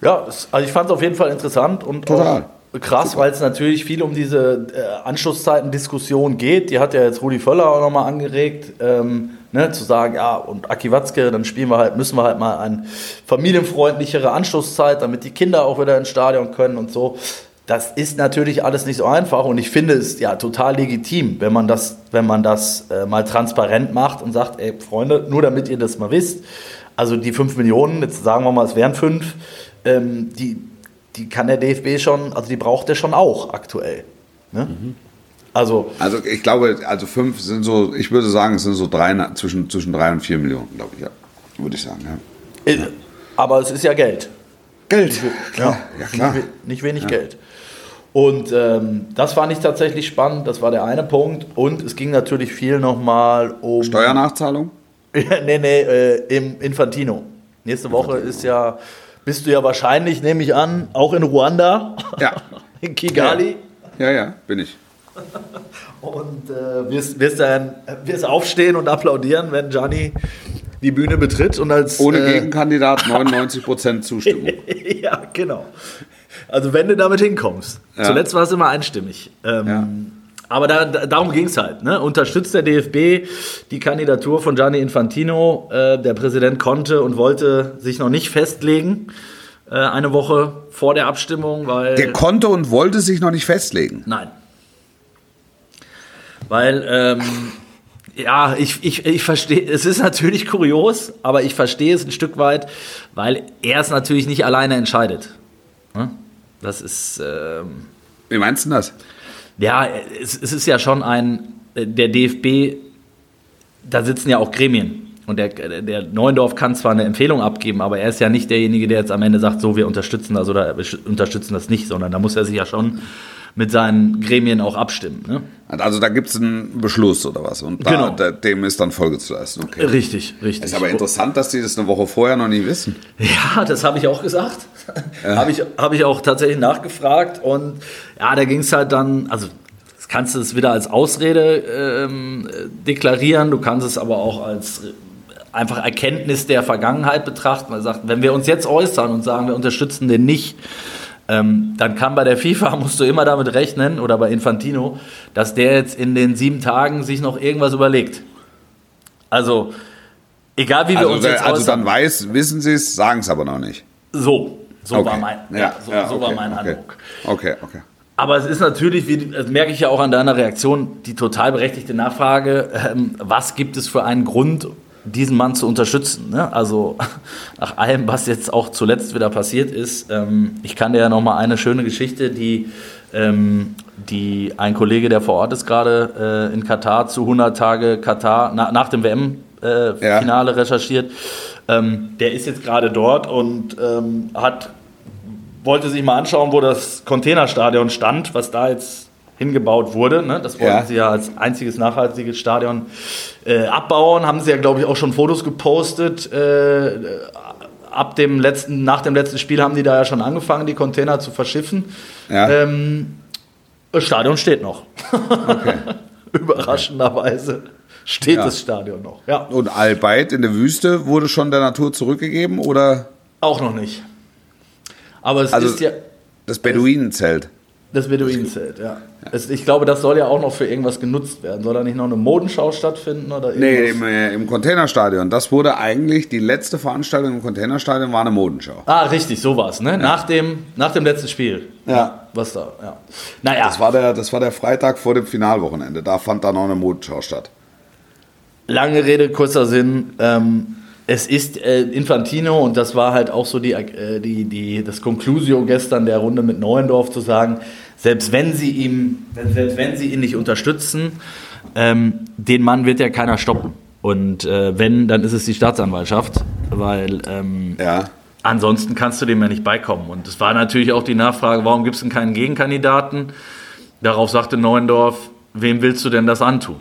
Ja, also ich fand es auf jeden Fall interessant und Total. krass, weil es natürlich viel um diese äh, Anschlusszeiten-Diskussion geht. Die hat ja jetzt Rudi Völler auch nochmal angeregt, ähm, ne, zu sagen, ja, und Aki Watzke, dann spielen wir halt, müssen wir halt mal eine familienfreundlichere Anschlusszeit, damit die Kinder auch wieder ins Stadion können und so. Das ist natürlich alles nicht so einfach und ich finde es ja total legitim, wenn man das, wenn man das äh, mal transparent macht und sagt, ey Freunde, nur damit ihr das mal wisst, also die 5 Millionen, jetzt sagen wir mal, es wären 5, ähm, die, die kann der DFB schon, also die braucht er schon auch aktuell. Ne? Also, Also ich glaube, also fünf sind so, ich würde sagen, es sind so drei, zwischen, zwischen drei und vier Millionen, glaube ich, ja. Würde ich sagen, ja. äh, aber es ist ja Geld. Geld. Ja, [laughs] ja klar. Nicht, we- nicht wenig Geld. Und ähm, das fand ich tatsächlich spannend, das war der eine Punkt. Und es ging natürlich viel nochmal um. Steuernachzahlung? [laughs] nee, nee, äh, im Infantino. Nächste Woche ist ja, bist du ja wahrscheinlich, nehme ich an, auch in Ruanda, Ja. [laughs] in Kigali. Ja, ja, bin ich. und äh, wirst, wirst dann wirst aufstehen und applaudieren, wenn Gianni die Bühne betritt und als Ohne äh, Gegenkandidat [laughs] 99% Zustimmung. ja, genau. Also wenn du damit hinkommst. Ja. Zuletzt war es immer einstimmig. Ähm, Ja. Aber da, da, darum ging es halt. Ne? Unterstützt der DFB die Kandidatur von Gianni Infantino? Äh, der Präsident konnte und wollte sich noch nicht festlegen, äh, eine Woche vor der Abstimmung, weil. Der konnte und wollte sich noch nicht festlegen. Nein. Weil, ähm, ja, ich, ich, ich verstehe, es ist natürlich kurios, aber ich verstehe es ein Stück weit, weil er es natürlich nicht alleine entscheidet. Ne? Das ist, ähm, Wie meinst du denn das? ja, es, es ist ja schon ein, der DFB, da sitzen ja auch Gremien. Und der, der Neuendorf kann zwar eine Empfehlung abgeben, aber er ist ja nicht derjenige, der jetzt am Ende sagt, so, wir unterstützen das oder wir unterstützen das nicht, sondern da muss er sich ja schon mit seinen Gremien auch abstimmen. Ne? Also da gibt es einen Beschluss oder was und da, Genau. da, dem ist dann Folge zu leisten. Okay. Richtig, richtig. Ist aber interessant, dass die das eine Woche vorher noch nie wissen. Ja, das habe ich auch gesagt. habe ich, hab ich auch tatsächlich nachgefragt. Und ja, da ging es halt dann, also das kannst du es wieder als Ausrede ähm, äh, deklarieren, du kannst es aber auch als äh, einfach Erkenntnis der Vergangenheit betrachten. Man sagt, wenn wir uns jetzt äußern und sagen, wir unterstützen den nicht, ähm, dann kann bei der FIFA, [laughs] musst du immer damit rechnen, oder bei Infantino, dass der jetzt in den sieben Tagen sich noch irgendwas überlegt. Also, egal wie wir Also, uns jetzt also dann weiß, wissen sie es, sagen es aber noch nicht. So, so Okay. war mein, ja, so, so okay, war mein okay. Eindruck. Okay, okay. Aber es ist natürlich, wie, das merke ich ja auch an deiner Reaktion, die total berechtigte Nachfrage, ähm, was gibt es für einen Grund, diesen Mann zu unterstützen? Ne? Also [laughs] nach allem, was jetzt auch zuletzt wieder passiert ist, ähm, ich kann dir ja noch mal eine schöne Geschichte, die, ähm, die ein Kollege, der vor Ort ist gerade äh, in Katar zu 100 Tage Katar, na, nach dem WM-Finale äh, Ja. Finale recherchiert, ähm, der ist jetzt gerade dort und ähm, hat wollte sich mal anschauen, wo das Containerstadion stand, was da jetzt hingebaut wurde. Ne? Das wollten Ja. sie ja als einziges nachhaltiges Stadion äh, abbauen. Haben sie ja, glaube ich, auch schon Fotos gepostet. Äh, ab dem letzten, nach dem letzten Spiel haben die da ja schon angefangen, die Container zu verschiffen. Ja. Ähm, das Stadion steht noch. Okay. [laughs] Überraschenderweise steht Ja. das Stadion noch. Ja, Und Al-Bayt in der Wüste wurde schon der Natur zurückgegeben oder auch noch nicht. Aber es Also- ist ja. das Beduinenzelt? Das Beduinenzelt, ja. Es, ich glaube, das soll ja auch noch für irgendwas genutzt werden. Soll da nicht noch eine Modenschau stattfinden oder Nee, im, äh, im Containerstadion. Das wurde eigentlich, die letzte Veranstaltung im Containerstadion war eine Modenschau. Ah, richtig, so war es, ne? Nach, dem, nach dem letzten Spiel. Ja. Was da, ja. Naja, Das war, der, das war der Freitag vor dem Finalwochenende. Da fand dann noch eine Modenschau statt. lange Rede, kurzer Sinn. Ähm, es ist äh, Infantino und das war halt auch so die, äh, die, die, das Conclusio gestern der Runde mit Neuendorf zu sagen, selbst wenn sie ihm, selbst wenn sie ihn nicht unterstützen, ähm, den Mann wird ja keiner stoppen. Und äh, wenn, dann ist es die Staatsanwaltschaft, weil ähm, Ja. Ansonsten kannst du dem ja nicht beikommen. Und es war natürlich auch die Nachfrage, warum gibt es denn keinen Gegenkandidaten? Darauf sagte Neuendorf, wem willst du denn das antun?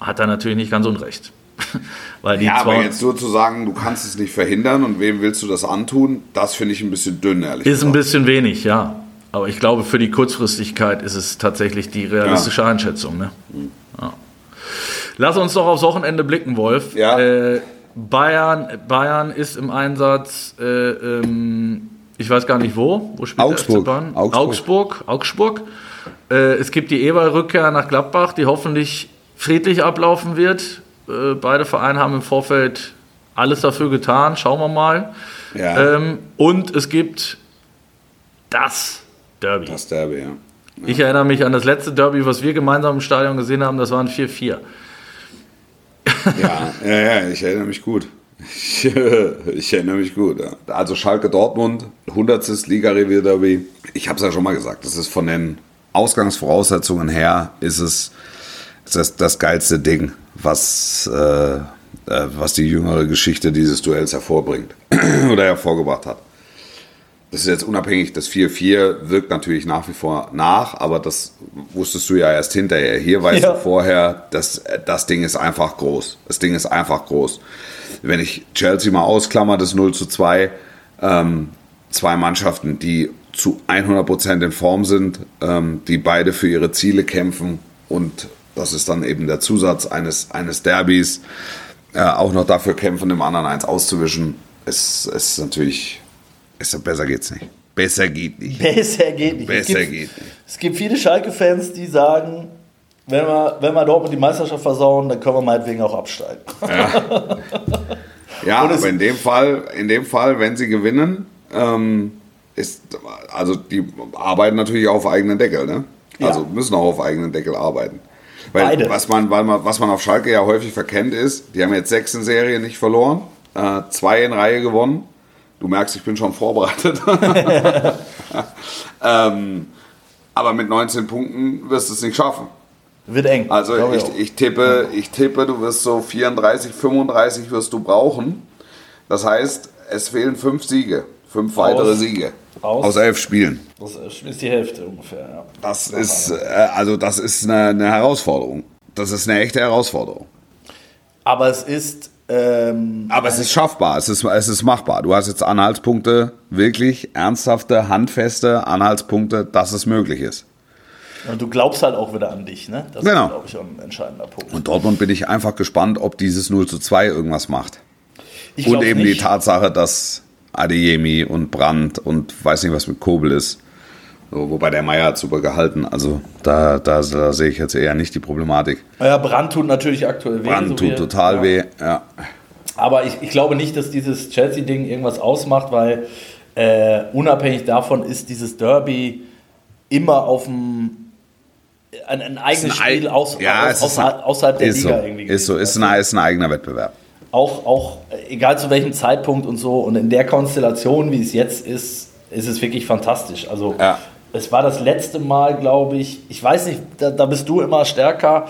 Hat er natürlich nicht ganz unrecht. [laughs] Weil die Ja, aber jetzt nur zu sagen, du kannst es nicht verhindern und wem willst du das antun, das finde ich ein bisschen dünn, ehrlich ist ein gesagt. bisschen wenig, ja. Aber ich glaube, für die Kurzfristigkeit ist es tatsächlich die realistische Einschätzung. Ne? Ja. Lass uns doch aufs Wochenende blicken, Wolf. Ja. Äh, Bayern, Bayern ist im Einsatz, äh, ähm, ich weiß gar nicht wo. Wo spielt Augsburg. der FC Bayern? Augsburg. Augsburg. Augsburg. Äh, es gibt die Eberl-Rückkehr nach Gladbach, die hoffentlich friedlich ablaufen wird. Äh, beide Vereine haben im Vorfeld alles dafür getan. Schauen wir mal. Ja. Ähm, und es gibt das Derby. Das Derby, ja. Ich erinnere mich an das letzte Derby, was wir gemeinsam im Stadion gesehen haben. Das waren 4-4. Ja, ja, ja, ich erinnere mich gut. Ich, [laughs] ich erinnere mich gut. Ja. Also Schalke Dortmund, 100. Liga-Revier-Derby. Ich habe es ja schon mal gesagt, das ist von den Ausgangsvoraussetzungen her, ist es das, das geilste Ding, was, äh, äh, was die jüngere Geschichte dieses Duells hervorbringt [clears throat] oder hervorgebracht hat. Das ist jetzt unabhängig, das 4-4 wirkt natürlich nach wie vor nach, aber das wusstest du ja erst hinterher. Hier weißt Ja. du vorher, dass das Ding ist einfach groß. Das Ding ist einfach groß. Wenn ich Chelsea mal ausklammer, das 0 zu 2, ähm, zwei Mannschaften, die zu 100% in Form sind, ähm, die beide für ihre Ziele kämpfen und das ist dann eben der Zusatz eines, eines Derbys, äh, auch noch dafür kämpfen, dem anderen eins auszuwischen. Es, es ist natürlich, es, besser geht's nicht. Besser geht nicht. [laughs] Besser geht nicht. Besser es gibt, geht nicht. Es gibt viele Schalke-Fans, die sagen, wenn wir, wenn wir Dortmund die Meisterschaft versauen, dann können wir meinetwegen auch absteigen. Ja, [laughs] ja aber in dem Fall, in dem Fall, wenn sie gewinnen, ähm, ist, also die arbeiten natürlich auf eigenen Deckel, ne? Ja. Also müssen auch auf eigenen Deckel arbeiten. Weil Beide. was man, was man auf Schalke ja häufig verkennt ist, die haben jetzt sechs in Serie nicht verloren, äh, zwei in Reihe gewonnen. Du merkst, ich bin schon vorbereitet. [laughs] ähm, aber mit 19 Punkten wirst du es nicht schaffen. Wird eng. Also ich, ich, tippe, ich tippe, du wirst so 34, 35 wirst du brauchen. Das heißt, es fehlen fünf Siege, fünf weitere Siege aus- aus elf Spielen. Das ist die Hälfte ungefähr, ja. Das ist äh, also das ist eine, eine Herausforderung. Das ist eine echte Herausforderung. Aber es ist. Ähm, Aber es ist schaffbar, es ist, es ist machbar. Du hast jetzt Anhaltspunkte, wirklich ernsthafte, handfeste Anhaltspunkte, dass es möglich ist. und du glaubst halt auch wieder an dich, ne? Das Genau. ist, glaube ich, auch ein entscheidender Punkt. Und Dortmund bin ich einfach gespannt, ob dieses 0 zu 2 irgendwas macht. Ich Und eben die nicht. Tatsache, dass Adeyemi und Brandt und weiß nicht, was mit Kobel ist. So, wobei der Meier hat super gehalten. Also da, da, da sehe ich jetzt eher nicht die Problematik. Ja, Brand tut natürlich aktuell weh. Brandt so tut total ja. weh. Ja. Aber ich, ich glaube nicht, dass dieses Chelsea-Ding irgendwas ausmacht, weil äh, unabhängig davon ist dieses Derby immer auf dem ein, ein eigenes ein Spiel ei- aus, ja, aus, außerhalb, außerhalb der Liga so, irgendwie. Ist so, ist ein, ist ein eigener Wettbewerb. Auch, auch egal zu welchem Zeitpunkt und so und in der Konstellation, wie es jetzt ist, ist es wirklich fantastisch. Also Ja. es war das letzte Mal, glaube ich, ich weiß nicht, da, da bist du immer stärker,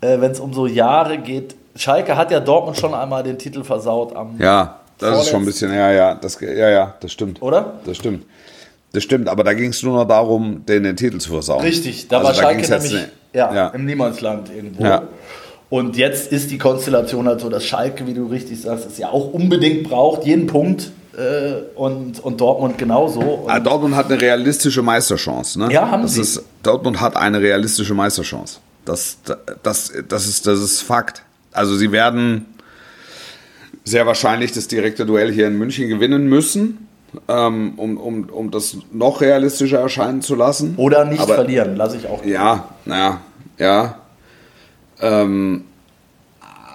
äh, wenn es um so Jahre geht. Schalke hat ja Dortmund schon einmal den Titel versaut am Ja, das ist schon ein bisschen, ja, ja, das, ja, ja, das stimmt. Oder? Das stimmt. Das stimmt, aber da ging es nur noch darum, den, den Titel zu versauen. Richtig, da Also war Schalke nämlich nicht- ja, ja. im Niemandsland irgendwo. Ja. Und jetzt ist die Konstellation halt so, dass Schalke, wie du richtig sagst, es ja auch unbedingt braucht, jeden Punkt äh, und, und Dortmund genauso. Und Ah, Dortmund hat eine realistische Meisterchance. Ne? Ja, haben das sie. Ist, Dortmund hat eine realistische Meisterchance. Das, das, das, ist, das ist Fakt. Also sie werden sehr wahrscheinlich das direkte Duell hier in München gewinnen müssen, ähm, um, um, um das noch realistischer erscheinen zu lassen. oder nicht Aber- verlieren, lasse ich auch. Ja, naja, ja. Ähm,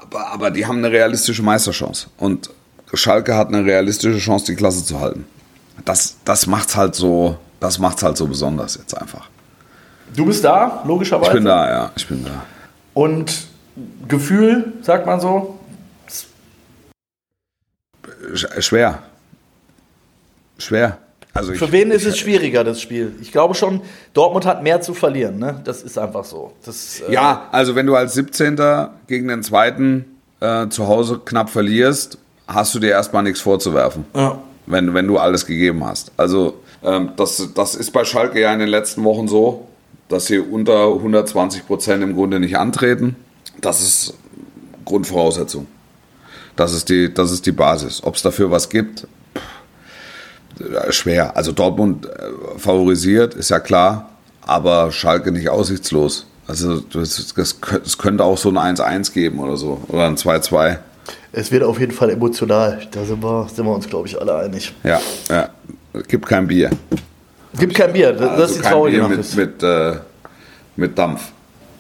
aber, aber die haben eine realistische Meisterchance. Und Schalke hat eine realistische Chance, die Klasse zu halten. Das, das macht's halt so, das macht's halt so besonders jetzt einfach. Du bist da, logischerweise. Ich bin da, ja, ich bin da. Und Gefühl, sagt man so. Sch- Schwer. Schwer. Also ich, Für wen ist ich, es schwieriger, das Spiel? Ich glaube schon, Dortmund hat mehr zu verlieren. Ne? Das ist einfach so. Das, äh, Ja, also wenn du als 17. gegen den zweiten äh, zu Hause knapp verlierst, hast du dir erstmal nichts vorzuwerfen. Ja. wenn, wenn du alles gegeben hast. Also ähm, das, das ist bei Schalke ja in den letzten Wochen so, dass sie unter 120 Prozent im Grunde nicht antreten. Das ist Grundvoraussetzung. Das ist die, das ist die Basis. Ob es dafür was gibt, schwer. Also Dortmund äh, favorisiert, ist ja klar, aber Schalke nicht aussichtslos. Also das, das, es könnte auch so ein 1-1 geben oder so. Oder ein 2-2. Es wird auf jeden Fall emotional. Da sind wir, sind wir uns, glaube ich, alle einig. Ja, ja. Gibt kein Bier. Gibt kein Bier. Das, Also ist die traurige Bier Nachricht. mit, mit, äh, mit Dampf.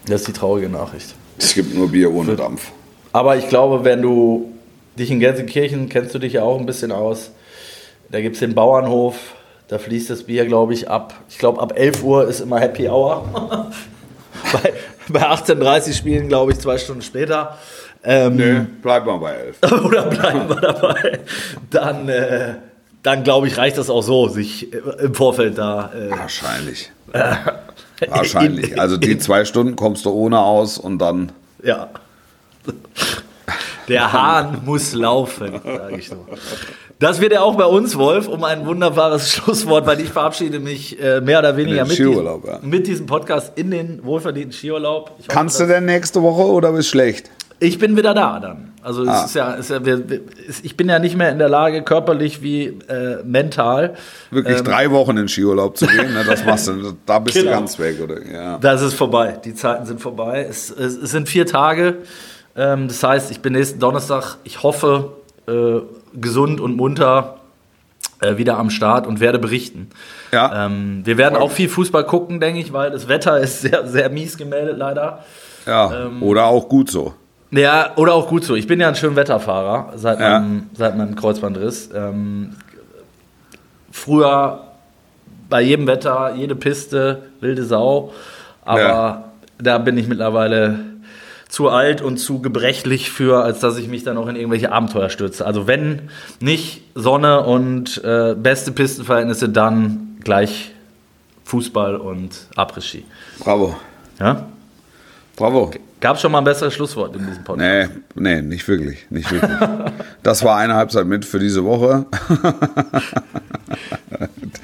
Das ist die traurige Nachricht. Es gibt nur Bier ohne Dampf. Aber ich glaube, wenn du dich in Gelsenkirchen kennst du dich ja auch ein bisschen aus. Da gibt es den Bauernhof, da fließt das Bier, glaube ich, ab. Ich glaube, ab 11 Uhr ist immer Happy Hour. [laughs] bei, bei 18.30 spielen, glaube ich, zwei Stunden später. Ähm, Nö, bleib mal bei elf. [laughs] Oder bleiben wir dabei. Dann, äh, dann glaube ich, reicht das auch so, sich äh, im Vorfeld da. Äh, Wahrscheinlich. [laughs] Wahrscheinlich. Also die zwei Stunden kommst du ohne aus und dann. Ja. Der Hahn muss laufen, sage ich so. Das wird ja auch bei uns, Wolf, um ein wunderbares [laughs] Schlusswort, weil ich verabschiede mich äh, mehr oder weniger mit, diesem, ja. mit diesem Podcast in den wohlverdienten Skiurlaub. Hoffe, Kannst du denn nächste Woche oder bist schlecht? ich bin wieder da dann. Also ah. ist ja, ja ich bin ja nicht mehr in der Lage, körperlich wie äh, mental. Wirklich ähm, drei Wochen in Skiurlaub zu gehen, ne, das machst du, [laughs] da bist genau. du ganz weg, oder? Ja. Das ist vorbei. Die Zeiten sind vorbei. Es, es, es sind vier Tage. Ähm, das heißt, ich bin nächsten Donnerstag, ich hoffe, äh, gesund und munter äh, wieder am Start und werde berichten. Ja. Ähm, wir werden auch viel Fußball gucken, denke ich, weil das Wetter ist sehr, sehr mies gemeldet, leider. Ja, ähm, oder auch gut so. Ja, oder auch gut so. Ich bin ja ein schön Wetterfahrer seit, ja. meinem, seit meinem Kreuzbandriss. Ähm, früher bei jedem Wetter, jede Piste, wilde Sau. Aber ja. da bin ich mittlerweile zu alt und zu gebrechlich für, als dass ich mich dann auch in irgendwelche Abenteuer stürze. Also wenn nicht Sonne und äh, beste Pistenverhältnisse, dann gleich Fußball und Après-Ski. Bravo. Ja? Bravo. Gab es schon mal ein besseres Schlusswort in diesem Podcast? Nee, nee, nicht wirklich. Nicht wirklich. das war eine Halbzeit mit für diese Woche.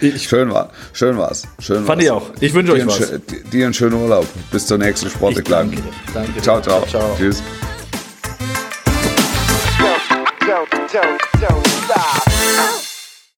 ich, schön war schön war's. Schön Fand war's. ich auch. Ich wünsche euch was. Dir einen schönen Urlaub. Bis zur nächsten Sportreklame. Danke, danke. Ciao, ciao. ciao. Tschüss.